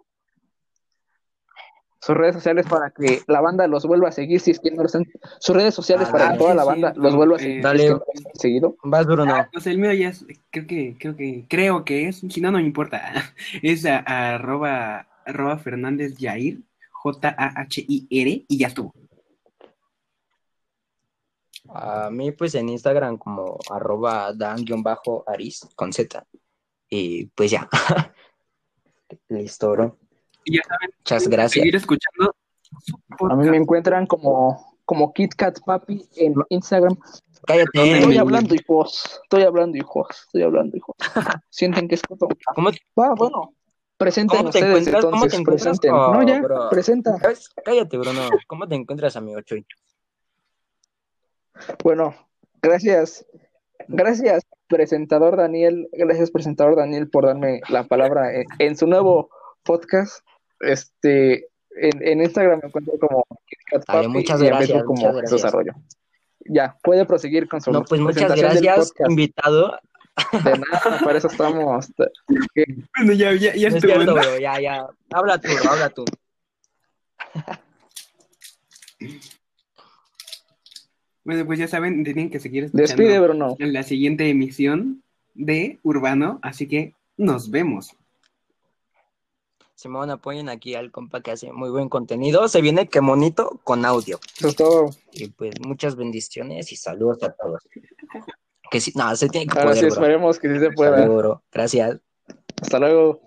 Speaker 1: Sus redes sociales para que la banda los vuelva a seguir si es que no los han... Sus redes sociales
Speaker 3: Ah,
Speaker 1: para
Speaker 3: dale.
Speaker 1: que toda la banda
Speaker 2: sí,
Speaker 1: los vuelva a seguir
Speaker 3: dale.
Speaker 1: si es que no los han seguido.
Speaker 3: Vas, Bruno.
Speaker 2: O sea, el mío ya es, creo que, creo que, creo que es, si no, no me importa. Es a- a arroba, arroba Fernández Jair, J-A-H-I-R, y ya estuvo.
Speaker 3: A mí, pues en Instagram, como arroba dan-aris con Z. Y pues ya. Listo, bro.
Speaker 2: Y ya saben,
Speaker 3: Muchas gracias.
Speaker 2: seguir escuchando.
Speaker 1: A mí me encuentran como, como KitKat Papi en Instagram.
Speaker 3: Cállate.
Speaker 1: Estoy hablando, hijos. Estoy hablando, hijos. Estoy hablando, hijos. Sienten que es coto.
Speaker 3: ¿Cómo,
Speaker 1: Va, bueno. Presenten
Speaker 3: ¿Cómo te
Speaker 1: ustedes
Speaker 3: encuentras? ¿Cómo
Speaker 1: entonces.
Speaker 3: te encuentras?
Speaker 1: presenten.
Speaker 3: Oh,
Speaker 1: no, ya.
Speaker 3: bro.
Speaker 1: Presenta.
Speaker 3: Cállate, Bruno. ¿Cómo te encuentras, amigo Chuy?
Speaker 1: Bueno, gracias. Gracias, presentador Daniel. Gracias, presentador Daniel, por darme la palabra en, en su nuevo podcast. Este, en, en Instagram me encuentro como Papi
Speaker 3: muchas
Speaker 1: y
Speaker 3: gracias,
Speaker 1: como
Speaker 3: muchas gracias.
Speaker 1: Desarrollo. Ya, puede proseguir con su
Speaker 3: No, pues muchas gracias, invitado.
Speaker 1: De nada, para eso estamos.
Speaker 2: Bueno, ya, ya, ya
Speaker 3: No es
Speaker 2: estuvo.
Speaker 3: cierto,
Speaker 2: ¿no?
Speaker 3: bro. Ya, ya. Habla tú. Habla tú.
Speaker 2: Bueno, pues ya saben, tienen que seguir escuchando
Speaker 1: Despide, Bruno.
Speaker 2: en la siguiente emisión de Urbano, así que nos vemos.
Speaker 3: Simón, apoyen aquí al compa que hace muy buen contenido. Se viene que monito con audio.
Speaker 1: Eso es todo.
Speaker 3: Y pues muchas bendiciones y saludos a todos. Que sí, no, se tiene que
Speaker 1: Ahora
Speaker 3: poder,
Speaker 1: sí,
Speaker 3: bro.
Speaker 1: esperemos que sí se pueda.
Speaker 3: Saludos, bro. Gracias.
Speaker 1: Hasta luego.